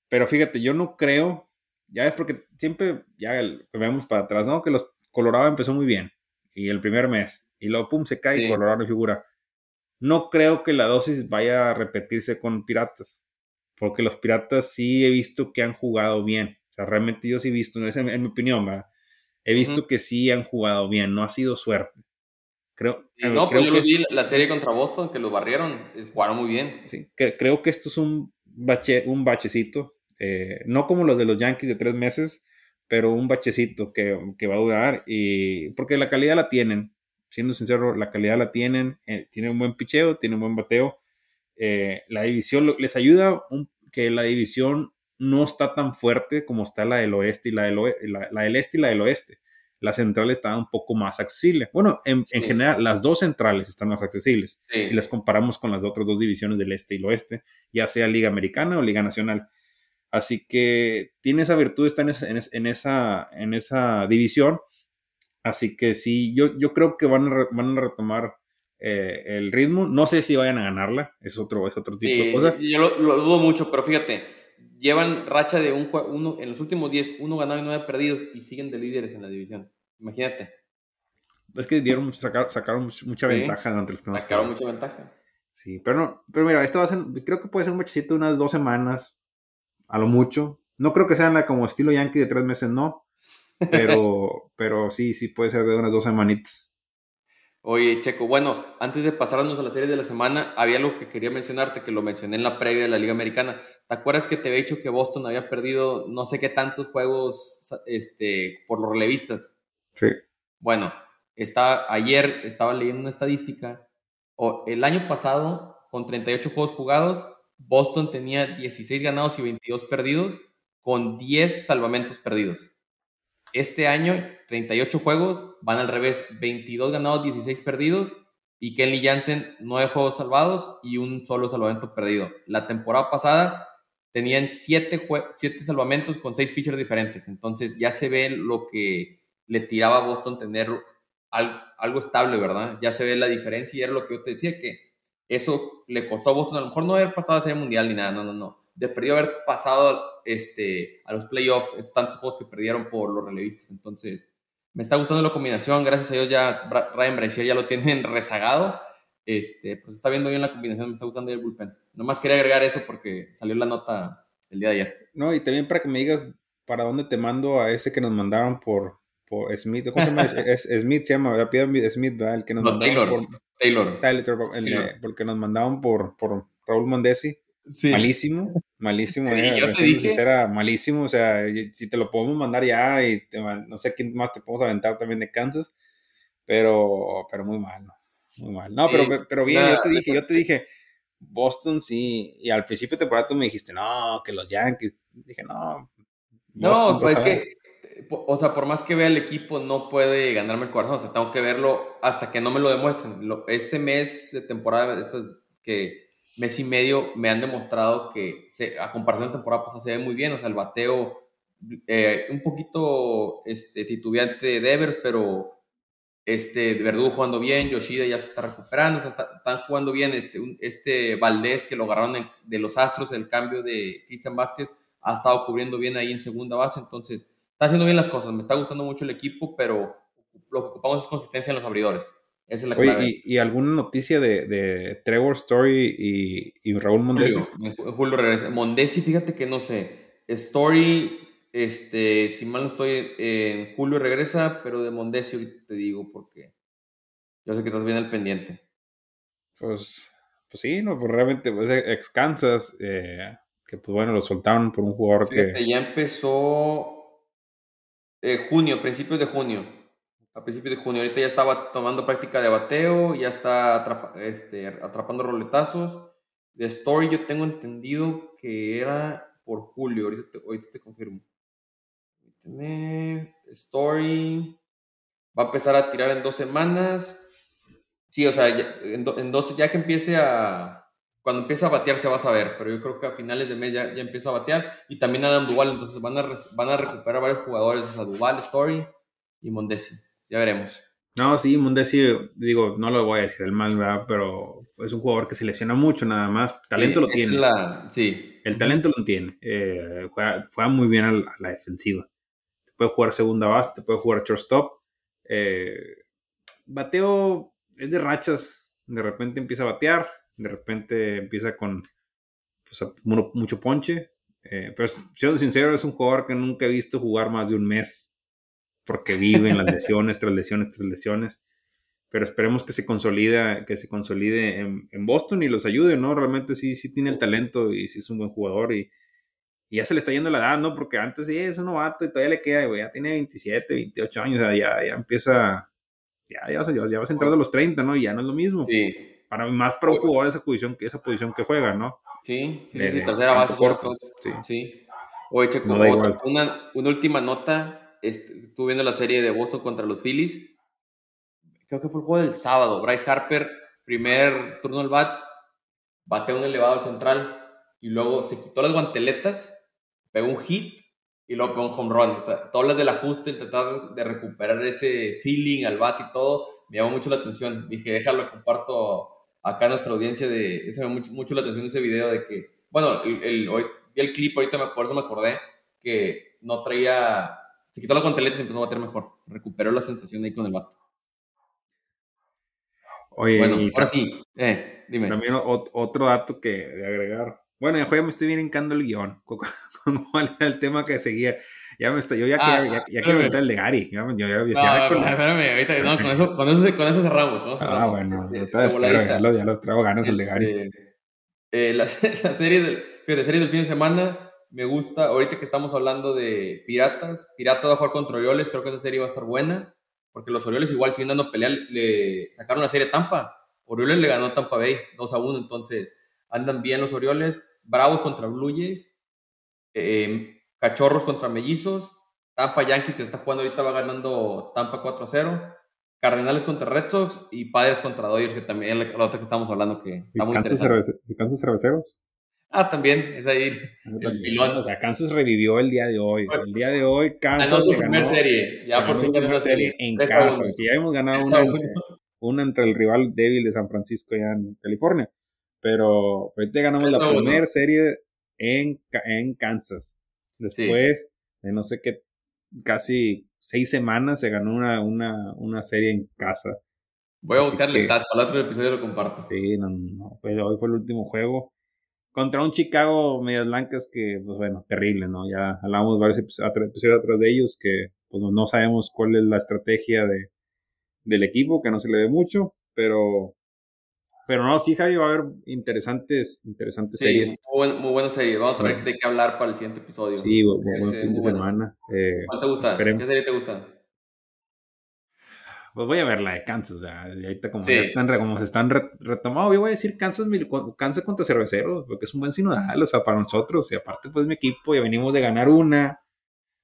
Pero fíjate, yo no creo ya es porque siempre, ya vemos para atrás, ¿no? Que los Colorado empezó muy bien. Y el primer mes. Y luego, pum, se cae y Colorado no figura. No creo que la dosis vaya a repetirse con Piratas. Porque los Piratas sí he visto que han jugado bien. O sea, realmente yo sí he visto, en, en mi opinión, ¿verdad? He visto que sí han jugado bien. No ha sido suerte. Creo, no, pues yo lo vi la serie contra Boston, que los barrieron, jugaron muy bien. Sí, creo que esto es un, bache, un bachecito eh, no como los de los Yankees de tres meses, pero un bachecito que, va a durar, y porque la calidad la tienen, siendo sincero, la calidad la tienen, eh, tienen un buen picheo, tienen un buen bateo, eh, la división les ayuda que la división no está tan fuerte como está la del oeste y la del, la, del este y la del oeste. La central está un poco más accesible. Bueno, en, general, las dos centrales están más accesibles si las comparamos con las otras dos divisiones del este y el oeste, ya sea Liga Americana o Liga Nacional. Así que tiene esa virtud, está en esa, en esa, división. Así que sí, yo, yo creo que van a, van a retomar eh, el ritmo. No sé si vayan a ganarla, es otro, es otro tipo de cosa. Yo lo, dudo mucho, pero fíjate, llevan racha de un uno, en los últimos 10, uno ganado y nueve perdidos y siguen de líderes en la división. Imagínate. Es que dieron mucho, sacaron mucha ventaja durante los primeros Sacaron mucha ventaja. Sí, pero no, pero mira, esto va a ser, creo que puede ser un machecito de unas dos semanas, a lo mucho, No creo que sean como estilo Yankee de tres meses, no. Pero, <laughs> pero sí, sí puede ser de unas dos semanitas. Oye, Checo, bueno, antes de pasarnos a la serie de la semana, había algo que quería mencionarte, que lo mencioné en la previa de la Liga Americana. ¿Te acuerdas que te había dicho que Boston había perdido no sé qué tantos juegos este, por los relevistas? Sí. Bueno, está, ayer estaba leyendo una estadística. O, el año pasado, con 38 juegos jugados, Boston tenía 16 ganados y 22 perdidos, con 10 salvamentos perdidos. Este año, 38 juegos, van al revés, 22 ganados, 16 perdidos, y Kenley Jansen, 9 juegos salvados y un solo salvamento perdido. La temporada pasada tenían 7, salvamentos con 6 pitchers diferentes, entonces ya se ve lo que le tiraba a Boston tener algo, estable, ¿verdad? Ya se ve la diferencia y era lo que yo te decía, que eso le costó a Boston a lo mejor no haber pasado a ser mundial ni nada, no, no, no de perdido haber pasado este, a los playoffs, esos tantos juegos que perdieron por los relevistas. Entonces, me está gustando la combinación. Gracias a Dios ya Ryan Brazier ya lo tienen <laughs> rezagado. Este, pues está viendo bien la combinación, me está gustando el bullpen. Nomás quería agregar eso porque salió la nota el día de ayer. No, y también para que me digas para dónde te mando a ese que nos mandaron por, por Smith. ¿Cómo se llama? <laughs> es, Smith se llama, Smith, ¿verdad? El que nos no, Taylor, por, Taylor. Taylor. El, porque nos mandaban por, por Raúl Mondesi. Malísimo, malísimo. <laughs> Eh, yo te dije. Era malísimo. O sea, si te lo podemos mandar ya y no sé quién más te podemos aventar también de Kansas, pero, pero muy mal, Muy mal. No, pero, pero bien, yo te dije, yo te dije, Boston sí, y al principio de temporada tú me dijiste, no, que los Yankees. Dije, no. no, pues es que, o sea, por más que vea el equipo, no puede ganarme el corazón. O sea, tengo que verlo hasta que no me lo demuestren. Este mes de temporada, este, que mes y medio me han demostrado que a comparación de temporada pasada se ve muy bien, o sea, el bateo eh, un poquito este, titubeante de Devers, pero este, Verdugo jugando bien, Yoshida ya se está recuperando, o sea, están jugando bien, este, este Valdés que lo agarraron de los Astros, el cambio de Cristian Vázquez, ha estado cubriendo bien ahí en segunda base, entonces está haciendo bien las cosas, me está gustando mucho el equipo, pero lo que ocupamos es consistencia en los abridores. Esa es la Oye, ¿y, alguna noticia de, de Trevor Story y, Raúl Mondesi? Julio, regresa. Mondesi, fíjate que no sé. Story, este, si mal no estoy, en Julio regresa, pero de Mondesi ahorita te digo porque yo sé que estás bien al pendiente. Pues, pues sí, no, pues realmente, pues ex Kansas, eh, que pues bueno, lo soltaron por un jugador que... Ya empezó eh, junio, principios de junio a principios de junio. Ahorita ya estaba tomando práctica de bateo, ya está este, atrapando roletazos. De Story yo tengo entendido que era por julio, ahorita te, ahorita te confirmo. Story va a empezar a tirar en dos semanas. Sí, o sea, ya, en, ya que empiece a... Cuando empiece a batear se va a saber, pero yo creo que a finales de mes ya, ya empieza a batear. Y también Adam Duval, entonces van a, van a recuperar varios jugadores, o sea, Duval, Story y Mondesi ya veremos. No, sí, Mundesi, digo, no lo voy a decir el mal, ¿verdad? Pero es un jugador que se lesiona mucho nada más. Talento lo tiene. Sí. El talento lo tiene. Eh, juega, muy bien a la, defensiva. Te puede jugar segunda base, te puede jugar shortstop. Eh, bateo es de rachas. De repente empieza a batear, de repente empieza con pues, mucho ponche. Eh, pero siendo sincero, es un jugador que nunca he visto jugar más de un mes porque viven las <laughs> lesiones tras lesiones tras lesiones. Pero esperemos que se consolide, que se consolide en, Boston y los ayude, ¿no? Realmente sí, sí tiene el talento y sí es un buen jugador y, ya se le está yendo la edad, ¿no? Porque antes sí es un novato y todavía le queda, güey, ya tiene 27, 28 años, o sea, ya, ya empieza, ya, ya, ya, ya vas entrando a los 30, ¿no? Y ya no es lo mismo. Sí. Para, más para un jugador esa posición, esa posición que juega, ¿no? Sí, sí, sí, tercera base. Sí. sí. Oye, Checo, una, una última nota estuve viendo la serie de Boston contra los Phillies. Creo que fue el juego del sábado. Bryce Harper, primer turno al bat, bateó un elevado al central y luego se quitó las guanteletas, pegó un hit y luego pegó un home run. O sea, todas las del ajuste, tratar de recuperar ese feeling al bat y todo, me llamó mucho la atención. Dije, déjalo, comparto acá a nuestra audiencia. De, ese me mucho, mucho, la atención ese video de que, bueno, el, el, vi el clip, ahorita por eso me acordé que no traía se quitó la guanteleta y se empezó a bater mejor. Recuperó la sensación ahí con el vato. Oye, bueno, ahora sí, eh, dime. También otro dato que de agregar. Bueno, ya me estoy bien encando el guion. <laughs> cuál era el tema que seguía. Ya me estoy, yo ya, ah, ya, ya quiero meter el de Gary. Yo, yo, yo, no, espérame, ahorita, no, con eso, con eso, con eso cerramos. Con eso ah, bueno, eh, ya, lo, ya lo traigo ganas el de Gary. Este, eh, la, <laughs> la, serie del, fíjate, serie del fin de semana me gusta, ahorita que estamos hablando de Piratas, Piratas va a jugar contra Orioles, creo que esa serie va a estar buena, porque los Orioles igual siguen dando pelea, le sacaron la serie Tampa, Orioles le ganó Tampa Bay 2 a 1, entonces andan bien los Orioles, Bravos contra Blue Jays, eh, Cachorros contra Mellizos, Tampa Yankees que está jugando ahorita va ganando Tampa 4 a 0, Cardenales contra Red Sox y Padres contra Dodgers, que también es la otra que estamos hablando que está muy Kansas Cerveceros? Ah, también, es ahí el pilón. O sea, Kansas revivió el día de hoy. El día de hoy, Kansas. Ganó su primera serie. Ya por fin ganó una serie. En casa. Que ya hemos ganado una entre, una entre, el rival débil de San Francisco, ya en California. Pero ahorita ganamos la primera serie en, en Kansas. Después de no sé qué, casi seis semanas se ganó una, una, una serie en casa. Voy a buscar el stat, para el otro episodio lo comparto. Sí, no, no, pues hoy fue el último juego contra un Chicago Medias Blancas que, pues bueno, terrible, ¿no? Ya hablamos varios episodios atrás de ellos que pues, no sabemos cuál es la estrategia de, del equipo, que no se le ve mucho, pero pero no, sí, Javi, va a haber interesantes, interesantes sí, series. Muy, muy buena serie. Vamos a tener de qué hablar para el siguiente episodio. Sí, buen, fin de semana. Eh, ¿Cuál te gusta? ¿Qué serie te gusta? Pues voy a ver la de Kansas, ¿verdad? Y ahorita como, están, como se están retomando, yo voy a decir Kansas, Kansas contra Cerveceros, porque es un buen sinodal, o sea, para nosotros. Y aparte, pues mi equipo, ya venimos de ganar una.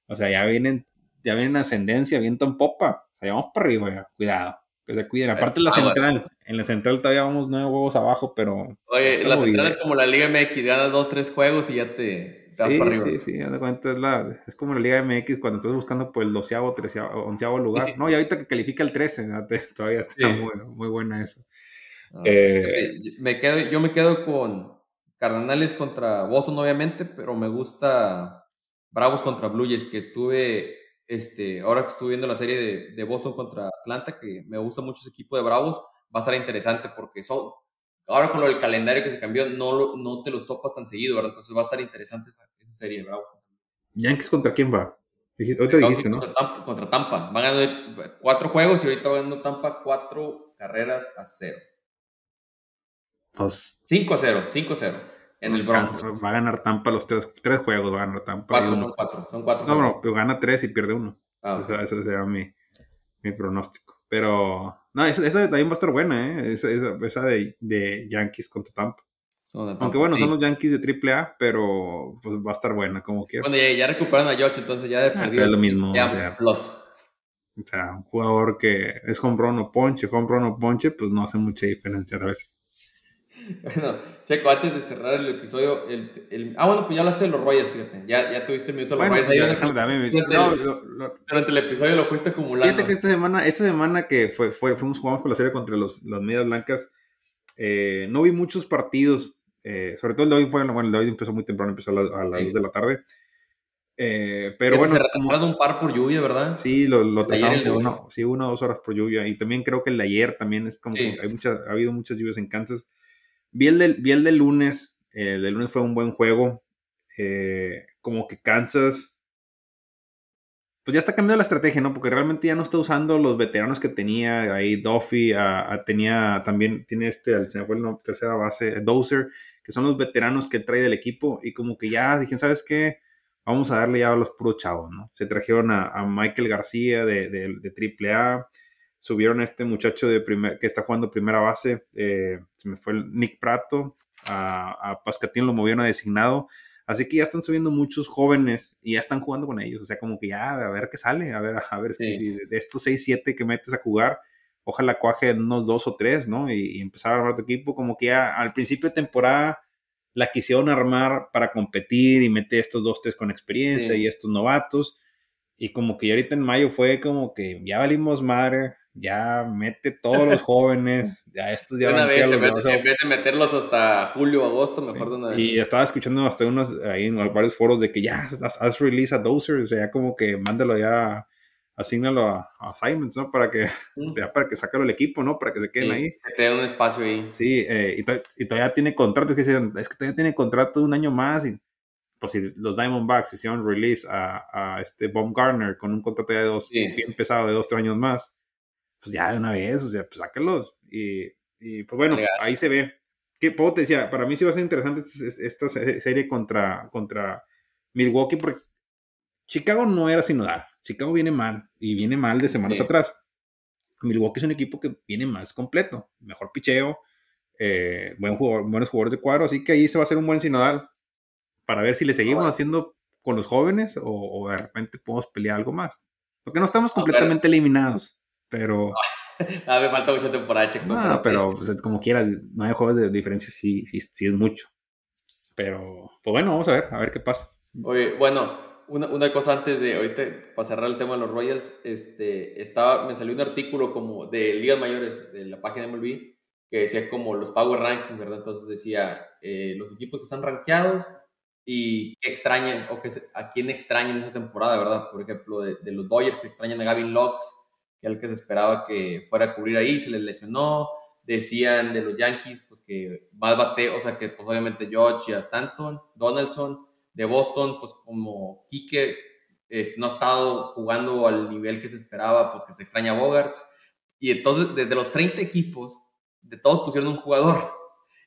O sea, ya vienen, ya vienen ascendencia, viento en popa. O sea, ya vamos para arriba, ya. cuidado. Que se cuiden. Aparte la central, en la central todavía vamos nueve huevos abajo, pero... Oye, la central es como la Liga MX, ganas dos, tres juegos y ya te, vas para arriba. Sí, sí, de cuenta, es, la, es como la Liga MX cuando estás buscando por el doceavo, treceavo, onceavo lugar. No, y ahorita que califica el 13, todavía está muy, muy, buena eso. Ah, eh, me quedo, yo me quedo con Cardenales contra Boston, obviamente, pero me gusta Bravos contra Blue Jays, que estuve este, ahora que estuve viendo la serie de, Boston contra Atlanta, que me gusta mucho ese equipo de Bravos, va a estar interesante porque son, ahora con lo del calendario que se cambió, no, no te los topas tan seguido, ¿verdad? Entonces va a estar interesante esa, serie de Bravos. ¿Yankees contra quién va? Dijiste, ahorita dijiste, ¿no? Contra Tampa, contra Tampa. Van ganando cuatro juegos y ahorita va ganando Tampa cuatro carreras a cero. Pues, 5 a 0, 5 a 0 en el Bronx. Va a ganar Tampa los tres, tres juegos, va a ganar Tampa. Cuatro, son cuatro, son cuatro. No, no, pero gana tres y pierde uno. Ah, o sea, ese sería mi, mi pronóstico. Pero, no, esa, esa, también va a estar buena, ¿eh? Esa, esa, esa de, de, Yankees contra Tampa. Tampa Aunque bueno, son los Yankees de AAA, pero pues va a estar buena como quiera. Bueno, ya, ya recuperaron a George, entonces ya de ah, perdido. Es lo mismo. Ya, o sea, plus. O sea, un jugador que es home run o ponche, home run o ponche, pues no hace mucha diferencia a veces. <laughs> Bueno, Checo, antes de cerrar el episodio, el, el, ah, bueno, pues ya hablaste de los Royals, fíjate. Ya, ya tuviste el minuto de los bueno, Royals. Ahí dame, durante, no, el, durante el episodio lo fuiste acumulando. Fíjate que esta semana, esta semana que fue, fue, fuimos jugamos con la serie contra los, las medias blancas, eh, no vi muchos partidos. Eh, sobre todo el de hoy, bueno, el de hoy empezó muy temprano, empezó a, a las sí. 2 de la tarde. Eh, pero bueno. Se retrasaron un par por lluvia, ¿verdad? Sí, lo, lo trazaron por uno, sí, una o dos horas por lluvia. Y también creo que el de ayer también es como sí. que hay mucha, ha habido muchas lluvias en Kansas. Vi el del, vi el del lunes, eh, el del lunes fue un buen juego. Eh, como que Kansas, pues ya está cambiando la estrategia, ¿no? Porque realmente ya no está usando los veteranos que tenía ahí. Duffy, a, a, tenía también, tiene este, se me fue la tercera base, Dozer, que son los veteranos que trae del equipo. Y como que ya dije, ¿sabes qué? Vamos a darle ya a los puros chavos, ¿no? Se trajeron a, a Michael García de, de, de AAA subieron a este muchacho de primer, que está jugando primera base, eh, se me fue el Nick Prato, a, a Pascatín lo movieron a designado, así que ya están subiendo muchos jóvenes y ya están jugando con ellos, o sea, como que ya a ver qué sale, a ver, a ver sí. si de estos 6, 7 que metes a jugar, ojalá cuaje en unos 2 o 3, ¿no? Y, y, empezar a armar tu equipo, como que ya al principio de temporada la quisieron armar para competir y meter estos 2, 3 con experiencia sí. y estos novatos. Y como que ya ahorita en mayo fue como que ya valimos madre, ya mete todos los jóvenes, <laughs> ya estos ya una vez, en, vez, en vez de meterlos hasta julio, agosto, mejor sí. de una vez. Y estaba escuchando hasta unos ahí en varios foros de que ya haz, haz release a Dozer, o sea, ya como que mándalo ya, asígnalo a, a Simons, ¿no? Para que, mm. ya para que sacarlo el equipo, ¿no? Para que se queden sí, ahí. Que te den un espacio ahí. Sí, eh, y, to y, todavía tiene contrato, que dicen, es que todavía tiene contrato de un año más y pues si los Diamondbacks hicieron release a, a este Bob Garner con un contrato de dos, bien pesado de dos, tres años más, pues ya de una vez, o sea, pues sáquenlos. Y, y pues bueno, ahí se ve. ¿Qué puedo te decía? Para mí sí va a ser interesante esta, serie contra, contra Milwaukee porque Chicago no era sinodal. Chicago viene mal y viene mal de semanas atrás. Milwaukee es un equipo que viene más completo, mejor picheo, eh, buen jugador, buenos jugadores de cuadro, así que ahí se va a hacer un buen sinodal para ver si le seguimos haciendo con los jóvenes o, de repente podemos pelear algo más. Porque no estamos completamente eliminados, pero... <laughs> Ah, me falta mucha temporada, Checo. No, pero pues, como quiera, no hay juegos de diferencia, sí, sí, sí es mucho. Pero, pues bueno, vamos a ver, a ver qué pasa. Oye, bueno, una, una, cosa antes de, ahorita, para cerrar el tema de los Royals, este, estaba, me salió un artículo como de ligas mayores de la página MLB que decía como los Power Rankings, ¿verdad? Entonces decía, eh, los equipos que están rankeados y que extrañan, o que a quién extrañan esa temporada, ¿verdad? Por ejemplo, de, de los Dodgers que extrañan a Gavin Lux, que era el que se esperaba que fuera a cubrir ahí, se les lesionó. Decían de los Yankees, pues que más bate, o sea, que pues obviamente George y a Stanton, Donaldson, de Boston, pues como Kike no ha estado jugando al nivel que se esperaba, pues que se extraña Bogarts. Y entonces, desde los 30 equipos, de todos pusieron un jugador.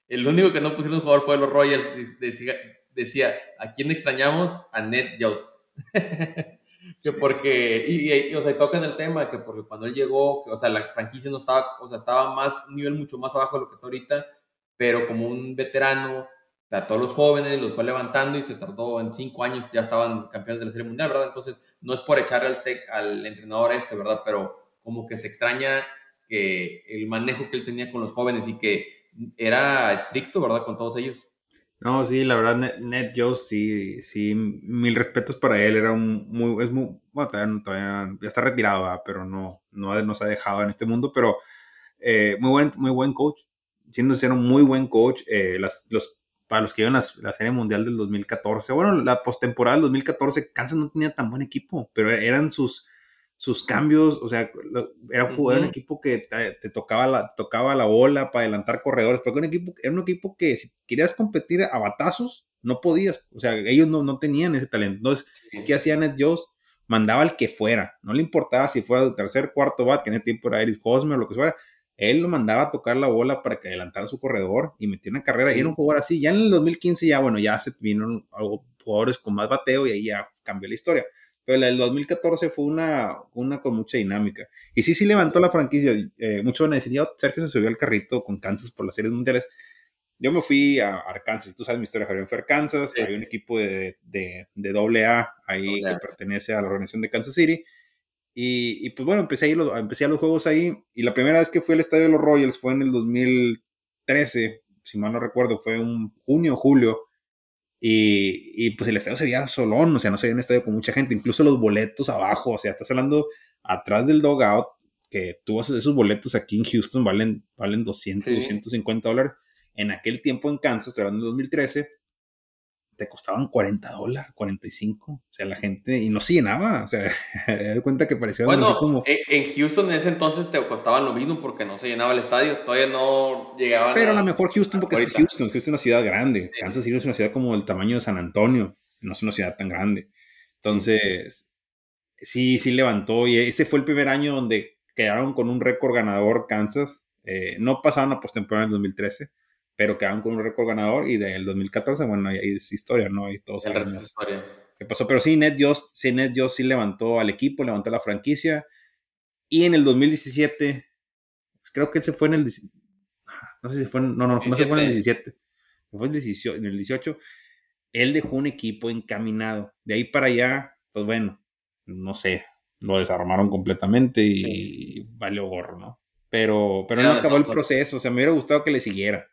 El único que no pusieron un jugador fue los Royals. Decía, decía ¿a quién extrañamos? A Ned Jost. <laughs> que porque, y, o sea, tocan el tema, que porque cuando él llegó, o sea, la franquicia no estaba, o sea, estaba más, un nivel mucho más abajo de lo que está ahorita, pero como un veterano, o sea, todos los jóvenes los fue levantando y se tardó en cinco años, ya estaban campeones de la Serie Mundial, ¿verdad? Entonces, no es por echarle al, al entrenador este, ¿verdad? Pero como que se extraña que el manejo que él tenía con los jóvenes y que era estricto, ¿verdad? Con todos ellos. No, sí, la verdad, Ned Joe, sí, sí, mil respetos para él, era un muy, es muy, bueno, todavía, ya está retirado, pero no, no nos ha dejado en este mundo, pero eh, muy, buen, muy buen coach, siendo un muy buen coach, eh, las, los, para los que iban a la Serie Mundial del 2014, bueno, la postemporada del 2014, Kansas no tenía tan buen equipo, pero eran sus, sus cambios, o sea, era un, jugador, un equipo que te, tocaba, la, tocaba la bola para adelantar corredores, porque un equipo, era un equipo que si querías competir a batazos, no podías, o sea, ellos no, no tenían ese talento. Entonces, ¿qué hacía Ned Jones? Mandaba al que fuera, no le importaba si fuera el tercer, cuarto bat, que en ese tiempo era Eric Hosmer o lo que fuera, él lo mandaba a tocar la bola para que adelantara su corredor y metiera una carrera, y era un jugador así. Ya en el 2015 ya, bueno, ya se vino jugadores con más bateo y ahí ya cambió la historia pero la del 2014 fue una, una con mucha dinámica. Y sí, sí levantó la franquicia. Eh, muchos van a decir, Sergio se subió al carrito con Kansas por las series mundiales. Yo me fui a Arkansas, tú sabes mi historia, Javier, fue a Arkansas, había un equipo de, de, de AA ahí que pertenece a la organización de Kansas City. Y, y, pues bueno, empecé a, ir los, empecé a los juegos ahí. Y la primera vez que fui al estadio de los Royals fue en el 2013, si mal no recuerdo, fue un junio, julio. Y, pues el estadio se veía solón, o sea, no se veía un estadio con mucha gente, incluso los boletos abajo, o sea, estás hablando atrás del dogout, que tú esos boletos aquí en Houston valen, valen 200, 250 dólares. En aquel tiempo en Kansas, estoy hablando de 2013, te costaban 40 dólares, 45. O sea, la gente, y no se llenaba. O sea, <laughs> de cuenta que parecía bueno, como. En Houston en ese entonces te costaban lo mismo porque no se llenaba el estadio. Todavía no llegaban. Pero a lo mejor Houston, porque es Houston, Houston es una ciudad grande. Kansas City es una ciudad como el tamaño de San Antonio. No es una ciudad tan grande. Entonces, sí, sí levantó. Y ese fue el primer año donde quedaron con un récord ganador Kansas. Eh, no pasaron a postemporada en el 2013 pero quedaron con un récord ganador y del 2014, bueno, ahí es historia, ¿no? Y todos El historia. ¿Qué pasó? Pero sí, Ned Joss, sí, Ned Joss sí levantó al equipo, levantó la franquicia. Y en el 2017, creo que se fue en el... No sé si fue en, No, no, no se fue en el 17. Fue en el 18, en el 18. Él dejó un equipo encaminado. De ahí para allá, pues bueno, no sé, lo desarmaron completamente y valió gorro, ¿no? Pero, pero no acabó el proceso, o sea, me hubiera gustado que le siguiera.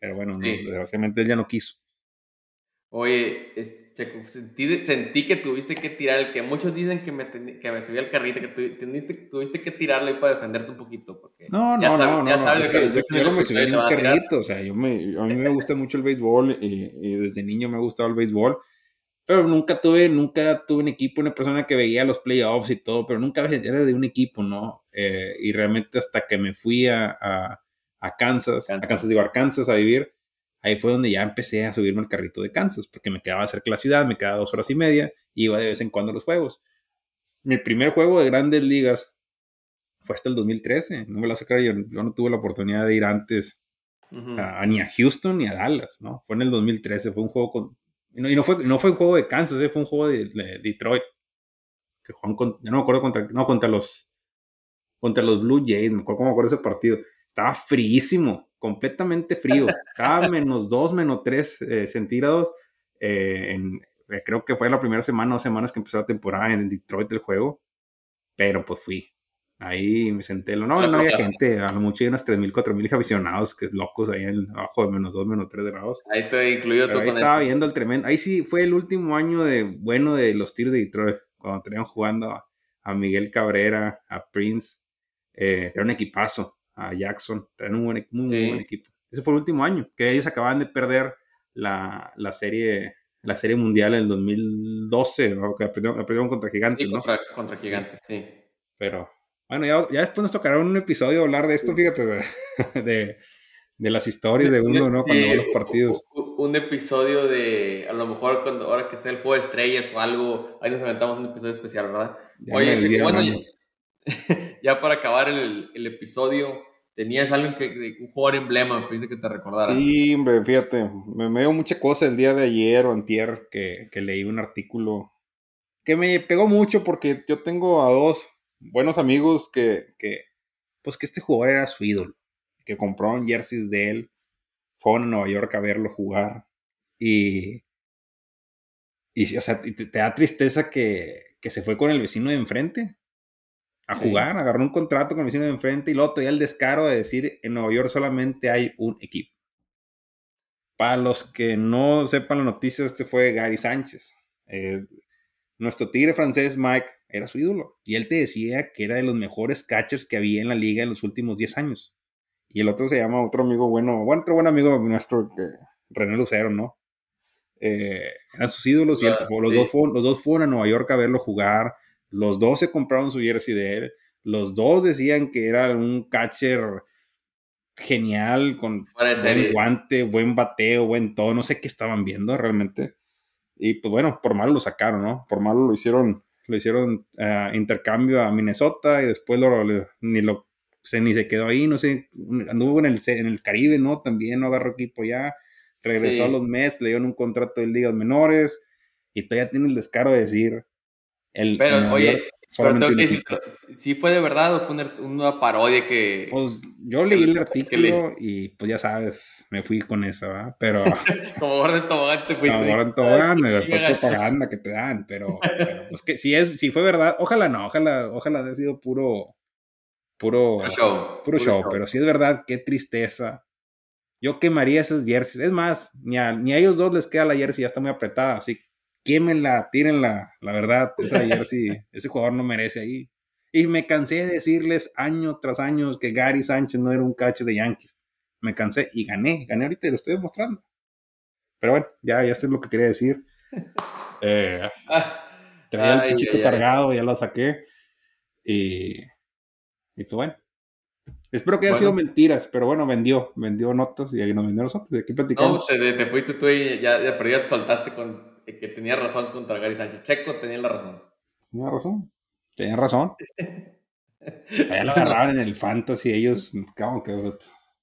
Pero bueno, desgraciadamente él ya no quiso. Oye, Checo, sentí, sentí, que tuviste que tirar el que muchos dicen que me, que me subí al carrito, que tuviste que tirarle para defenderte un poquito. Porque no, no, no, no, sabes que yo, no me subí al carrito, o sea, yo me, a mí me gusta mucho el béisbol y, desde niño me ha gustado el béisbol, pero nunca tuve, nunca tuve un equipo, una persona que veía los playoffs y todo, pero nunca era de un equipo, ¿no? Eh, y realmente hasta que me fui a a Kansas, a Kansas digo, Arkansas a vivir, ahí fue donde ya empecé a subirme al carrito de Kansas, porque me quedaba cerca de la ciudad, me quedaba dos horas y media, iba de vez en cuando a los juegos. Mi primer juego de grandes ligas fue hasta el 2013, no me lo sé creer, yo, no tuve la oportunidad de ir antes ni a Houston ni a Dallas, ¿no? Fue en el 2013, fue un juego con... Y no, fue, no fue un juego de Kansas, eh, fue un juego de, Detroit, que jugaron con, no me acuerdo contra, no, contra los, contra los Blue Jays, me acuerdo cómo me acuerdo ese partido, estaba fríísimo, completamente frío. Estaba <laughs> menos 2, menos 3 eh, centígrados. Eh, eh, creo que fue la primera semana o semanas que empezó la temporada en Detroit del juego. Pero pues fui. Ahí me senté. No, no había gente. A lo mucho hay unas 3.000, 4.000 aficionados que locos ahí en, abajo de menos 2, menos 3 grados. Ahí estoy incluido Ahí estaba viendo el tremendo. Ahí sí fue el último año de bueno de los tiros de Detroit. Cuando tenían jugando a, Miguel Cabrera, a Prince. era un equipazo a Jackson. Traen un buen, muy, buen equipo. Ese fue el último año, que ellos acababan de perder la, la serie la serie mundial en el 2012, que perdieron, contra Gigantes, sí, contra, contra, Gigantes, sí. Pero, bueno, ya, ya, después nos tocará un episodio hablar de esto, fíjate, <laughs> de, de, las historias de uno, ¿no? Cuando va los partidos. Un, episodio de, a lo mejor, cuando ahora que sea el juego de estrellas o algo, ahí nos aventamos un episodio especial, ¿verdad? Oye, bueno, <laughs> ya para acabar el, el, episodio, tenías algo que, un jugador emblema, pensé que te recordara. Sí, hombre, fíjate, me, me dio mucha cosa el día de ayer o antier que, que leí un artículo que me pegó mucho porque yo tengo a dos buenos amigos que, que pues que este jugador era su ídolo, que compraron jerseys de él, fueron a Nueva York a verlo jugar y, y o sea, te, te da tristeza que, que se fue con el vecino de enfrente a jugar, agarró un contrato con el vecino de enfrente y luego todavía el descaro de decir en Nueva York solamente hay un equipo. Para los que no sepan la noticia, este fue Gary Sánchez. Eh, nuestro tigre francés Mike era su ídolo y él te decía que era de los mejores catchers que había en la liga en los últimos 10 años. Y el otro se llama otro amigo bueno, bueno otro buen amigo nuestro, que, René Lucero, ¿no? Eh, eran sus ídolos y los, dos los dos fueron a Nueva York a verlo jugar los dos se compraron su jersey de él. Los dos decían que era un catcher genial, con buen guante, buen bateo, buen todo. No sé qué estaban viendo realmente. Y pues bueno, por malo lo sacaron, ¿no? Por malo lo hicieron, lo hicieron uh, intercambio a Minnesota y después lo, ni lo se, ni se quedó ahí, no sé, anduvo en el, en el Caribe, ¿no? También no agarró equipo ya, regresó a los Mets, le dieron un contrato de ligas menores y todavía tiene el descaro de decir pero, oye, ¿sí fue de verdad o fue una, parodia que... Pues yo leí el artículo y pues ya sabes, me fui con eso, ¿verdad? Pero... <laughs> como orden tobogán te fuiste. Como orden tobogán, fue propaganda que te dan, pero, pues que si, es, si fue verdad, ojalá no, ojalá, ojalá haya sido puro... Puro, show, puro, show, pero si es verdad, qué tristeza. Yo quemaría esos jerseys. Es más, ni a, ni a ellos dos les queda la jersey, ya está muy apretada, así quémenla, tírenla, la verdad, <laughs> esa jersey, ese jugador no merece ahí. Y me cansé de decirles año tras año que Gary Sánchez no era un cacho de Yankees. Me cansé y gané, gané ahorita y lo estoy demostrando. Pero bueno, ya, ya sé lo que quería decir. <laughs> Eh, traía el pichito cargado, ya lo saqué. Y, y pues bueno. Espero que haya sido mentiras, pero bueno, vendió, vendió notas y ahí nos vendió nosotros. De aquí platicamos. No, te, te, fuiste tú y ya, ya, pero ya te saltaste con que tenía razón contra Gary Sánchez. Checo tenía la razón. Tenía razón. Tenía razón. <laughs> Ya lo agarraban en el fantasy ellos. que...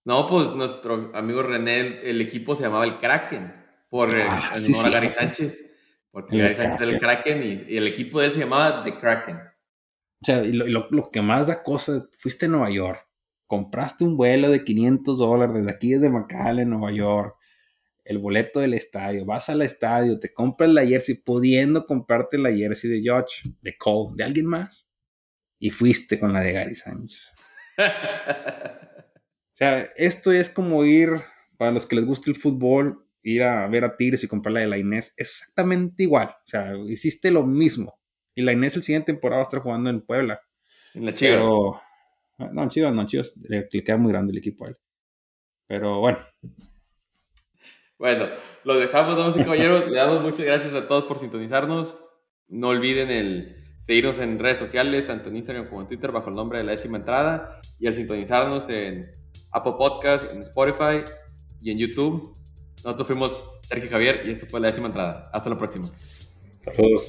No, pues nuestro amigo René, el equipo se llamaba el Kraken, por eh, ah, honor a Gary Sánchez. Porque Gary Sánchez era el Kraken y, el equipo de él se llamaba The Kraken. O sea, y lo, lo, que más da cosa, fuiste a Nueva York, compraste un vuelo de 500 dólares desde aquí, desde McAllen, Nueva York, el boleto del estadio, vas al estadio, te compras la jersey, pudiendo comprarte la jersey de George, de Cole, de alguien más, y fuiste con la de Gary Sánchez. <laughs> o sea, esto es como ir, para los que les gusta el fútbol, ir a ver a Tigres y comprar la de la Inés, exactamente igual. O sea, hiciste lo mismo. Y la Inés el siguiente temporada va a estar jugando en Puebla. En la Chivas. Pero, no, en Chivas, no, en Chivas le, queda muy grande el equipo a él. Pero bueno, bueno, lo dejamos, damas y caballeros. Le damos muchas gracias a todos por sintonizarnos. No olviden el seguirnos en redes sociales, tanto en Instagram como en Twitter, bajo el nombre de la décima entrada. Y al sintonizarnos en Apple Podcast, en Spotify y en YouTube. Nosotros fuimos Sergio Javier y esta fue la décima entrada. Hasta la próxima. Saludos.